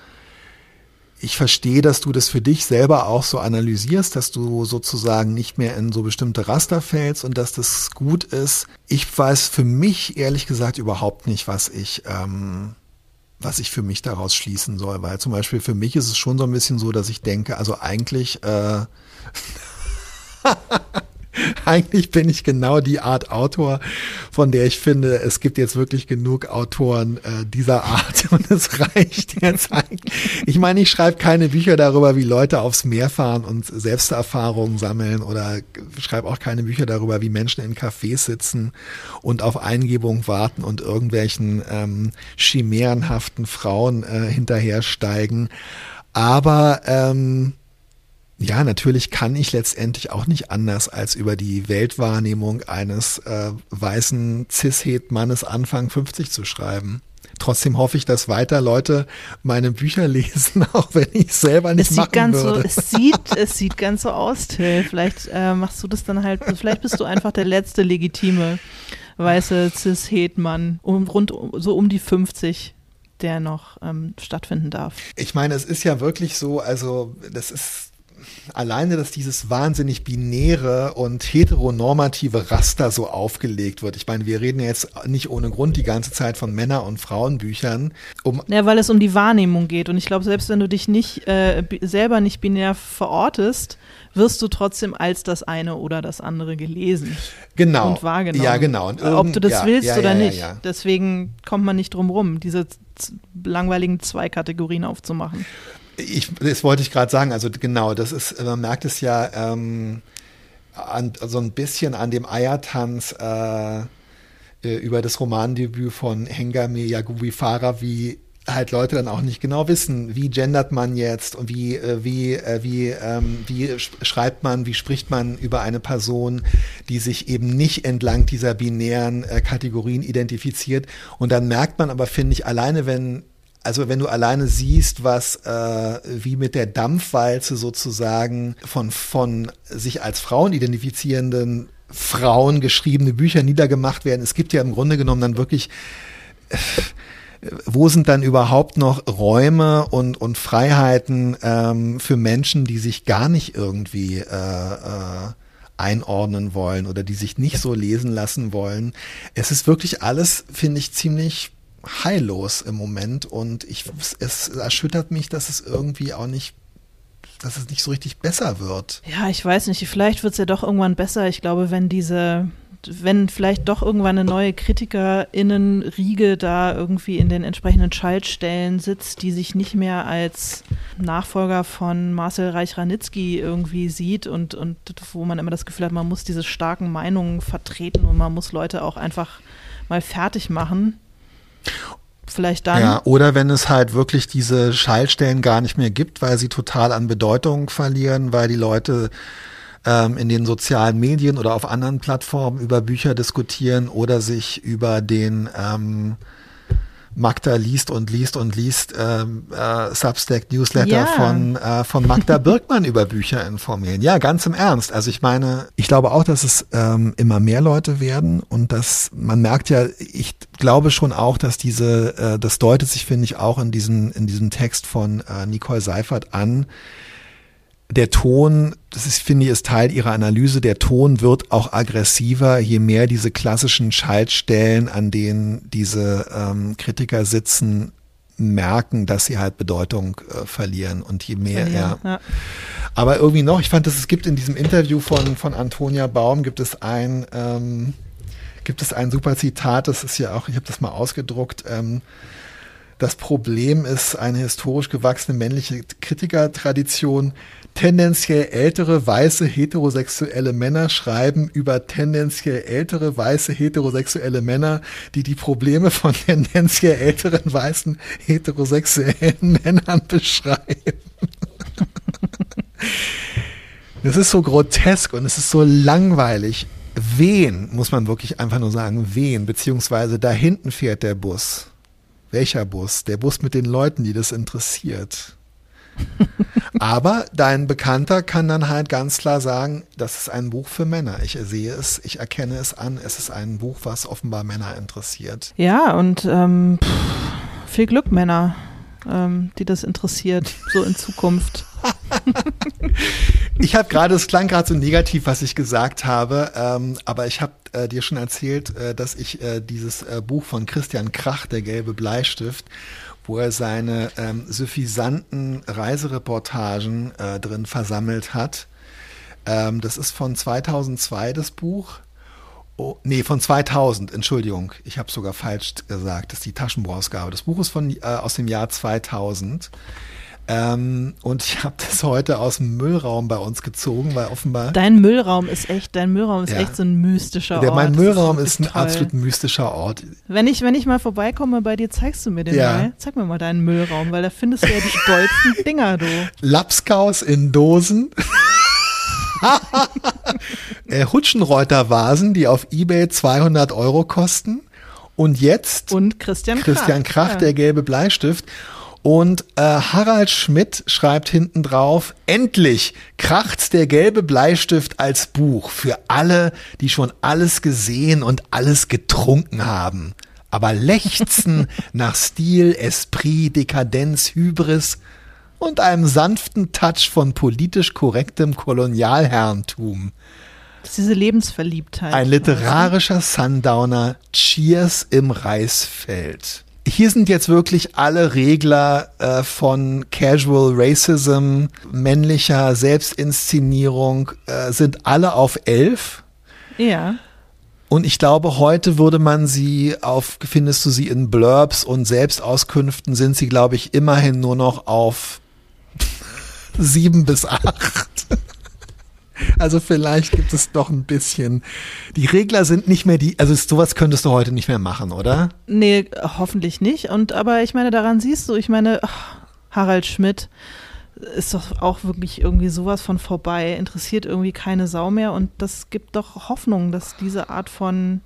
ich verstehe, dass du das für dich selber auch so analysierst, dass du sozusagen nicht mehr in so bestimmte Raster fällst und dass das gut ist. Ich weiß für mich ehrlich gesagt überhaupt nicht, was ich, ähm, was ich für mich daraus schließen soll, weil zum Beispiel für mich ist es schon so ein bisschen so, dass ich denke, also eigentlich äh, Eigentlich bin ich genau die Art Autor, von der ich finde, es gibt jetzt wirklich genug Autoren äh, dieser Art und es reicht jetzt eigentlich. Ich meine, ich schreibe keine Bücher darüber, wie Leute aufs Meer fahren und Selbsterfahrungen sammeln oder schreibe auch keine Bücher darüber, wie Menschen in Cafés sitzen und auf Eingebung warten und irgendwelchen ähm, chimärenhaften Frauen äh, hinterhersteigen. Aber ähm, ja, natürlich kann ich letztendlich auch nicht anders als über die Weltwahrnehmung eines äh, weißen Cis-Het-Mannes Anfang 50 zu schreiben. Trotzdem hoffe ich, dass weiter Leute meine Bücher lesen, auch wenn ich selber nicht es machen ganz würde. So, es, sieht, es sieht ganz so aus, Till. Vielleicht äh, machst du das dann halt, vielleicht bist du einfach der letzte legitime weiße Cis-Het-Mann, um, rund so um die 50 der noch ähm, stattfinden darf. Ich meine, es ist ja wirklich so, also das ist alleine, dass dieses wahnsinnig binäre und heteronormative Raster so aufgelegt wird. Ich meine, wir reden jetzt nicht ohne Grund die ganze Zeit von Männer- und Frauenbüchern. Um ja, weil es um die Wahrnehmung geht. Und ich glaube, selbst wenn du dich nicht äh, selber nicht binär verortest, wirst du trotzdem als das eine oder das andere gelesen. Genau. Und wahrgenommen. Ja, genau. Und Ob du das ja, willst ja, oder ja, nicht. Deswegen kommt man nicht drum rum, diese langweiligen zwei Kategorien aufzumachen. Ich, das wollte ich gerade sagen. Also genau, das ist, man merkt es ja ähm, an, so ein bisschen an dem Eiertanz äh, äh über das Romandebüt von Hengame Yagubi Farah, wie halt Leute dann auch nicht genau wissen, wie gendert man jetzt und wie, äh, wie, äh, wie, ähm, wie schreibt man, wie spricht man über eine Person, die sich eben nicht entlang dieser binären äh, Kategorien identifiziert. Und dann merkt man aber, finde ich, alleine wenn also wenn du alleine siehst, was äh, wie mit der Dampfwalze sozusagen von, von sich als Frauen identifizierenden Frauen geschriebene Bücher niedergemacht werden, es gibt ja im Grunde genommen dann wirklich äh, wo sind dann überhaupt noch Räume und, und Freiheiten ähm, für Menschen, die sich gar nicht irgendwie äh, äh, einordnen wollen oder die sich nicht so lesen lassen wollen. Es ist wirklich alles, finde ich, ziemlich heillos im Moment und ich, es erschüttert mich, dass es irgendwie auch nicht dass es nicht so richtig besser wird. Ja, ich weiß nicht, vielleicht wird es ja doch irgendwann besser. Ich glaube, wenn diese, wenn vielleicht doch irgendwann eine neue KritikerInnen-Riege da irgendwie in den entsprechenden Schaltstellen sitzt, die sich nicht mehr als Nachfolger von Marcel Reich-Ranitzky irgendwie sieht und, und wo man immer das Gefühl hat, man muss diese starken Meinungen vertreten und man muss Leute auch einfach mal fertig machen vielleicht dann. Ja, oder wenn es halt wirklich diese Schaltstellen gar nicht mehr gibt, weil sie total an Bedeutung verlieren, weil die Leute ähm, in den sozialen Medien oder auf anderen Plattformen über Bücher diskutieren oder sich über den ähm, Magda liest und liest und liest ähm, äh, Substack Newsletter ja. von, äh, von Magda Birkmann über Bücher informieren. Ja, ganz im Ernst. Also ich meine, ich glaube auch, dass es ähm, immer mehr Leute werden und dass man merkt ja, ich glaube schon auch, dass diese, äh, das deutet sich, finde ich, auch in diesem, in diesem Text von äh, Nicole Seifert an, der Ton, das ist, finde ich, ist Teil ihrer Analyse, der Ton wird auch aggressiver, je mehr diese klassischen Schaltstellen, an denen diese ähm, Kritiker sitzen, merken, dass sie halt Bedeutung äh, verlieren und je mehr er. Ja. Aber irgendwie noch, ich fand, dass es gibt in diesem Interview von, von Antonia Baum, gibt es ein, ähm, gibt es ein super Zitat, das ist ja auch, ich habe das mal ausgedruckt, ähm, das Problem ist eine historisch gewachsene männliche Kritikertradition. Tendenziell ältere weiße heterosexuelle Männer schreiben über tendenziell ältere weiße heterosexuelle Männer, die die Probleme von tendenziell älteren weißen heterosexuellen Männern beschreiben. Das ist so grotesk und es ist so langweilig. Wen, muss man wirklich einfach nur sagen, wen, beziehungsweise da hinten fährt der Bus. Welcher Bus? Der Bus mit den Leuten, die das interessiert. Aber dein Bekannter kann dann halt ganz klar sagen, das ist ein Buch für Männer. Ich sehe es, ich erkenne es an. Es ist ein Buch, was offenbar Männer interessiert. Ja, und ähm, pff, viel Glück, Männer, ähm, die das interessiert, so in Zukunft. ich habe gerade, es klang gerade so negativ, was ich gesagt habe, ähm, aber ich habe äh, dir schon erzählt, äh, dass ich äh, dieses äh, Buch von Christian Krach, Der gelbe Bleistift, wo er seine ähm, suffisanten Reisereportagen äh, drin versammelt hat. Ähm, das ist von 2002 das Buch. Oh, nee, von 2000, Entschuldigung, ich habe sogar falsch gesagt, das ist die Taschenbuchausgabe. Das Buch ist von, äh, aus dem Jahr 2000. Ähm, und ich habe das heute aus dem Müllraum bei uns gezogen, weil offenbar. Dein Müllraum ist echt, dein Müllraum ist ja. echt so ein mystischer Der, Ort. Mein Müllraum ist, ist ein toll. absolut mystischer Ort. Wenn ich, wenn ich mal vorbeikomme bei dir, zeigst du mir den ja. mal. Zeig mir mal deinen Müllraum, weil da findest du ja die dollsten Dinger, du. Lapskaus in Dosen. äh, Hutschenreuter-Vasen, die auf Ebay 200 Euro kosten. Und jetzt und Christian, Christian Krach, Krach ja. der gelbe Bleistift. Und äh, Harald Schmidt schreibt hinten drauf, endlich kracht der gelbe Bleistift als Buch für alle, die schon alles gesehen und alles getrunken haben. Aber lechzen nach Stil, Esprit, Dekadenz, Hybris und einem sanften Touch von politisch korrektem Kolonialherrentum. Das ist diese Lebensverliebtheit. Ein literarischer Sundowner, Cheers im Reisfeld hier sind jetzt wirklich alle Regler äh, von Casual Racism, männlicher Selbstinszenierung, äh, sind alle auf elf. Ja. Und ich glaube, heute würde man sie auf, findest du sie in Blurbs und Selbstauskünften, sind sie, glaube ich, immerhin nur noch auf sieben bis acht. Also vielleicht gibt es doch ein bisschen. Die Regler sind nicht mehr die, also sowas könntest du heute nicht mehr machen, oder? Nee, hoffentlich nicht. Und aber ich meine, daran siehst du, ich meine, Harald Schmidt ist doch auch wirklich irgendwie sowas von vorbei, interessiert irgendwie keine Sau mehr und das gibt doch Hoffnung, dass diese Art von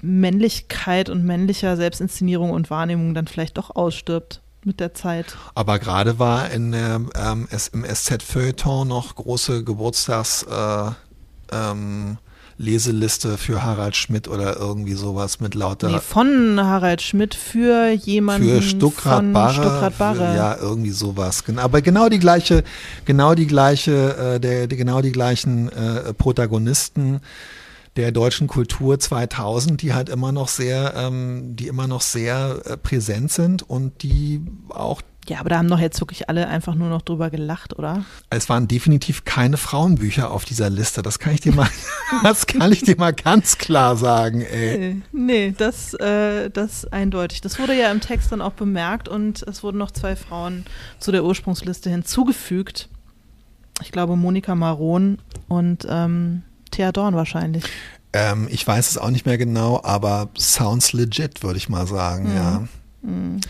Männlichkeit und männlicher Selbstinszenierung und Wahrnehmung dann vielleicht doch ausstirbt mit der Zeit. Aber gerade war in, ähm, im SZ-Feuilleton noch große Geburtstags- äh, ähm, Leseliste für Harald Schmidt oder irgendwie sowas mit lauter. Nee, von Harald Schmidt für jemanden für Stuckrad Barre, Stuckrad Barre. Für, ja, irgendwie sowas. Aber genau die gleiche, genau die gleiche, äh, der, genau die gleichen äh, Protagonisten der deutschen Kultur 2000, die halt immer noch sehr, ähm, die immer noch sehr äh, präsent sind und die auch ja, aber da haben doch jetzt wirklich alle einfach nur noch drüber gelacht, oder? Es waren definitiv keine Frauenbücher auf dieser Liste. Das kann ich dir mal, das kann ich dir mal ganz klar sagen, ey. Nee, nee das, äh, das eindeutig. Das wurde ja im Text dann auch bemerkt und es wurden noch zwei Frauen zu der Ursprungsliste hinzugefügt. Ich glaube Monika Maron und ähm, Thea Dorn wahrscheinlich. Ähm, ich weiß es auch nicht mehr genau, aber sounds legit, würde ich mal sagen, mhm. ja. Mhm.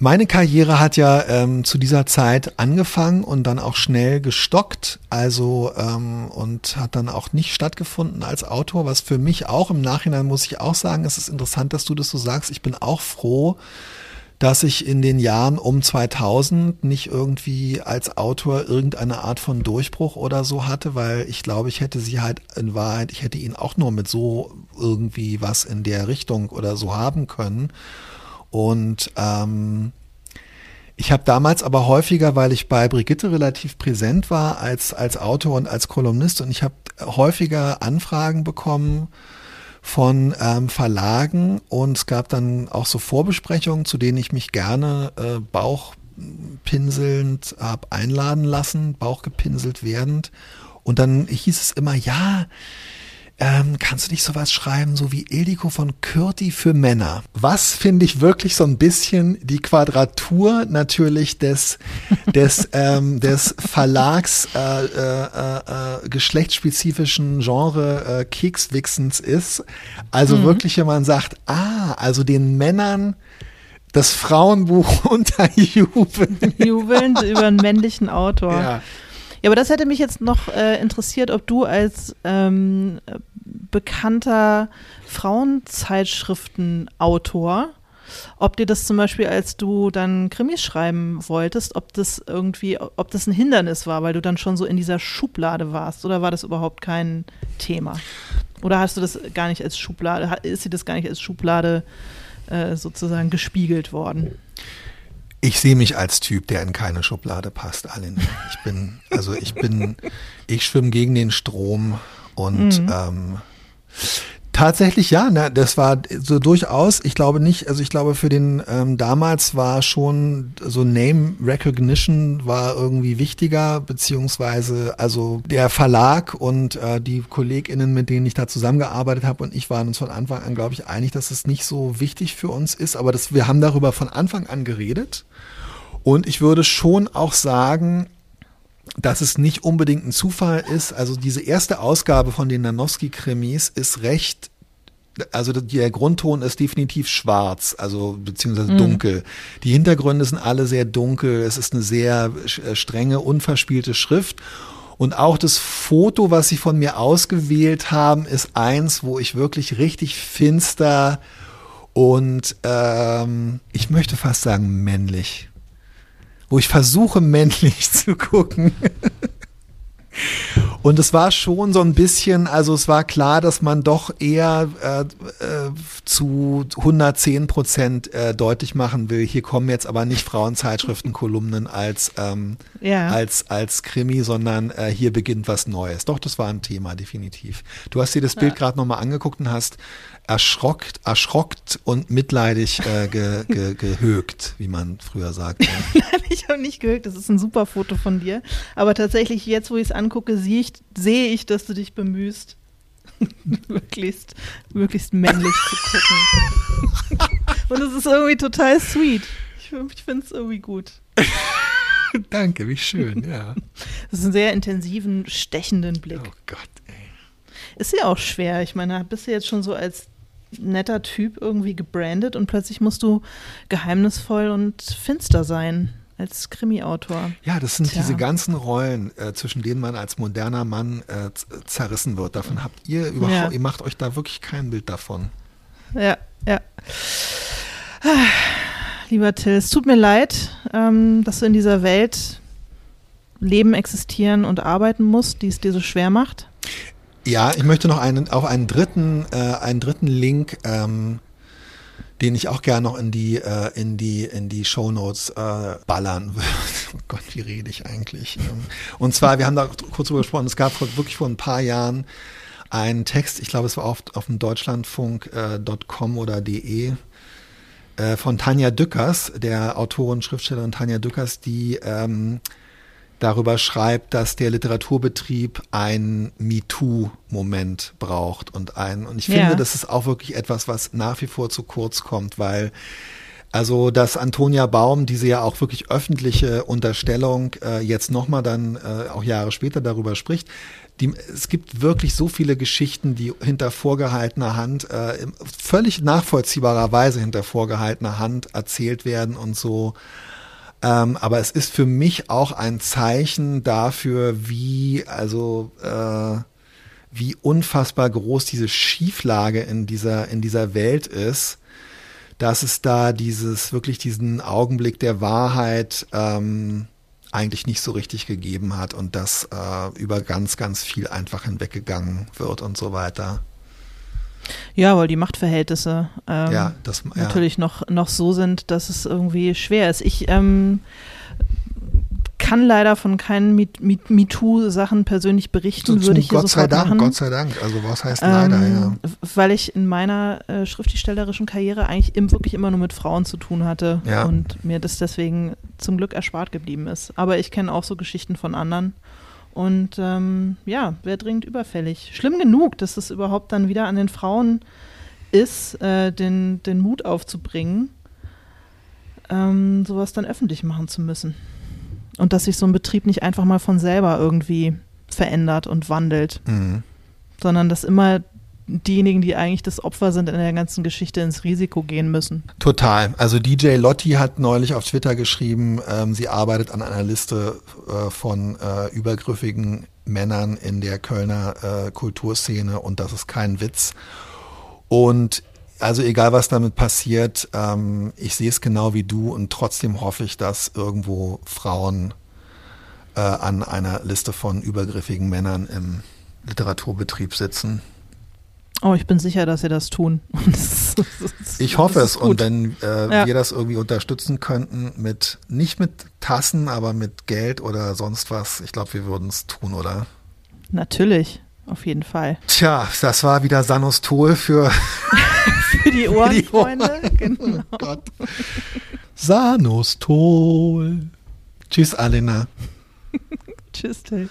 Meine Karriere hat ja ähm, zu dieser Zeit angefangen und dann auch schnell gestockt, also ähm, und hat dann auch nicht stattgefunden als Autor, was für mich auch im Nachhinein muss ich auch sagen, es ist interessant, dass du das so sagst. Ich bin auch froh, dass ich in den Jahren um 2000 nicht irgendwie als Autor irgendeine Art von Durchbruch oder so hatte, weil ich glaube, ich hätte sie halt in Wahrheit, ich hätte ihn auch nur mit so irgendwie was in der Richtung oder so haben können. Und ähm, ich habe damals aber häufiger, weil ich bei Brigitte relativ präsent war als, als Autor und als Kolumnist und ich habe häufiger Anfragen bekommen, von ähm, Verlagen und es gab dann auch so Vorbesprechungen, zu denen ich mich gerne äh, bauchpinselnd habe einladen lassen, bauchgepinselt werdend. Und dann hieß es immer, ja, ähm, kannst du nicht sowas schreiben, so wie Ildiko von Kürti für Männer? Was finde ich wirklich so ein bisschen die Quadratur natürlich des, des, ähm, des Verlags äh, äh, äh, geschlechtsspezifischen Genre äh, Kekswichsens ist. Also mhm. wirklich, wenn man sagt, ah, also den Männern das Frauenbuch unterjubeln. Jubelnd über einen männlichen Autor. Ja. Ja, aber das hätte mich jetzt noch äh, interessiert, ob du als ähm, bekannter Frauenzeitschriftenautor, ob dir das zum Beispiel, als du dann Krimis schreiben wolltest, ob das irgendwie, ob das ein Hindernis war, weil du dann schon so in dieser Schublade warst, oder war das überhaupt kein Thema? Oder hast du das gar nicht als Schublade, ist dir das gar nicht als Schublade äh, sozusagen gespiegelt worden? Ich sehe mich als Typ, der in keine Schublade passt, Alin. Ich bin, also ich bin, ich schwimme gegen den Strom und mhm. ähm, Tatsächlich ja, ne, das war so durchaus, ich glaube nicht, also ich glaube für den ähm, damals war schon so Name Recognition war irgendwie wichtiger, beziehungsweise also der Verlag und äh, die KollegInnen, mit denen ich da zusammengearbeitet habe und ich waren uns von Anfang an, glaube ich, einig, dass es nicht so wichtig für uns ist, aber das, wir haben darüber von Anfang an geredet. Und ich würde schon auch sagen, dass es nicht unbedingt ein Zufall ist. Also diese erste Ausgabe von den Nanowski-Krimis ist recht also der Grundton ist definitiv schwarz, also beziehungsweise mhm. dunkel. Die Hintergründe sind alle sehr dunkel. Es ist eine sehr äh, strenge, unverspielte Schrift. Und auch das Foto, was sie von mir ausgewählt haben, ist eins, wo ich wirklich richtig finster und ähm, ich möchte fast sagen männlich wo ich versuche, männlich zu gucken. Und es war schon so ein bisschen, also es war klar, dass man doch eher äh, äh, zu 110 Prozent äh, deutlich machen will, hier kommen jetzt aber nicht Frauenzeitschriftenkolumnen als, ähm, ja. als, als Krimi, sondern äh, hier beginnt was Neues. Doch, das war ein Thema, definitiv. Du hast dir das Bild ja. gerade nochmal angeguckt und hast erschrockt, erschrockt und mitleidig äh, ge, ge, gehögt, wie man früher sagte. Nein, ich habe nicht gehögt, das ist ein super Foto von dir. Aber tatsächlich, jetzt wo ich es angucke, sehe ich, sehe ich, dass du dich bemühst, möglichst, möglichst männlich zu gucken. und es ist irgendwie total sweet. Ich, ich finde es irgendwie gut. Danke, wie schön, ja. Das ist einen sehr intensiven, stechenden Blick. Oh Gott, ey. Ist ja auch schwer. Ich meine, bist du jetzt schon so als netter Typ irgendwie gebrandet und plötzlich musst du geheimnisvoll und finster sein als Krimi-Autor. Ja, das sind Tja. diese ganzen Rollen, äh, zwischen denen man als moderner Mann äh, zerrissen wird. Davon habt ihr überhaupt, ja. ihr macht euch da wirklich kein Bild davon. Ja, ja. Lieber Till, es tut mir leid, ähm, dass du in dieser Welt leben, existieren und arbeiten musst, die es dir so schwer macht. Ja, ich möchte noch einen, auch einen dritten, äh, einen dritten Link, ähm, den ich auch gerne noch in die, äh, in die, in die Shownotes äh, ballern würde. Oh Gott, wie rede ich eigentlich? Ähm, und zwar, wir haben da kurz drüber gesprochen, es gab wirklich vor ein paar Jahren einen Text, ich glaube, es war auf, auf dem Deutschlandfunk.com äh, oder de, äh, von Tanja Dückers, der Autorin, Schriftstellerin Tanja Dückers, die ähm, darüber schreibt, dass der Literaturbetrieb ein MeToo-Moment braucht und ein, und ich finde, ja. das ist auch wirklich etwas, was nach wie vor zu kurz kommt, weil also, dass Antonia Baum diese ja auch wirklich öffentliche Unterstellung äh, jetzt nochmal dann äh, auch Jahre später darüber spricht. Die, es gibt wirklich so viele Geschichten, die hinter vorgehaltener Hand, äh, völlig nachvollziehbarerweise hinter vorgehaltener Hand erzählt werden und so ähm, aber es ist für mich auch ein Zeichen dafür, wie, also, äh, wie unfassbar groß diese Schieflage in dieser, in dieser Welt ist, dass es da dieses, wirklich diesen Augenblick der Wahrheit, ähm, eigentlich nicht so richtig gegeben hat und dass äh, über ganz, ganz viel einfach hinweggegangen wird und so weiter. Ja, weil die Machtverhältnisse ähm, ja, das, ja. natürlich noch, noch so sind, dass es irgendwie schwer ist. Ich ähm, kann leider von keinen MeToo-Sachen persönlich berichten, würde ich hier Gott sei Dank, machen. Gott sei Dank. Also was heißt leider, ähm, ja. Weil ich in meiner äh, schriftstellerischen Karriere eigentlich im, wirklich immer nur mit Frauen zu tun hatte ja. und mir das deswegen zum Glück erspart geblieben ist. Aber ich kenne auch so Geschichten von anderen Und ähm, ja, wäre dringend überfällig. Schlimm genug, dass es überhaupt dann wieder an den Frauen ist, äh, den, den Mut aufzubringen, ähm, sowas dann öffentlich machen zu müssen. Und dass sich so ein Betrieb nicht einfach mal von selber irgendwie verändert und wandelt, mhm. sondern dass immer diejenigen, die eigentlich das Opfer sind in der ganzen Geschichte, ins Risiko gehen müssen. Total. Also DJ Lotti hat neulich auf Twitter geschrieben, ähm, sie arbeitet an einer Liste äh, von äh, übergriffigen Männern in der Kölner äh, Kulturszene und das ist kein Witz. Und also egal was damit passiert, ähm, ich sehe es genau wie du und trotzdem hoffe ich, dass irgendwo Frauen äh, an einer Liste von übergriffigen Männern im Literaturbetrieb sitzen. Oh, ich bin sicher, dass sie das tun. das, das, ich hoffe es. Und wenn äh, ja. wir das irgendwie unterstützen könnten, mit nicht mit Tassen, aber mit Geld oder sonst was, ich glaube, wir würden es tun, oder? Natürlich, auf jeden Fall. Tja, das war wieder Sanostol für, für die Ohren, für die Ohren. Freunde. Genau. Oh Gott. Sanostol. Tschüss, Alena. Tschüss, Till.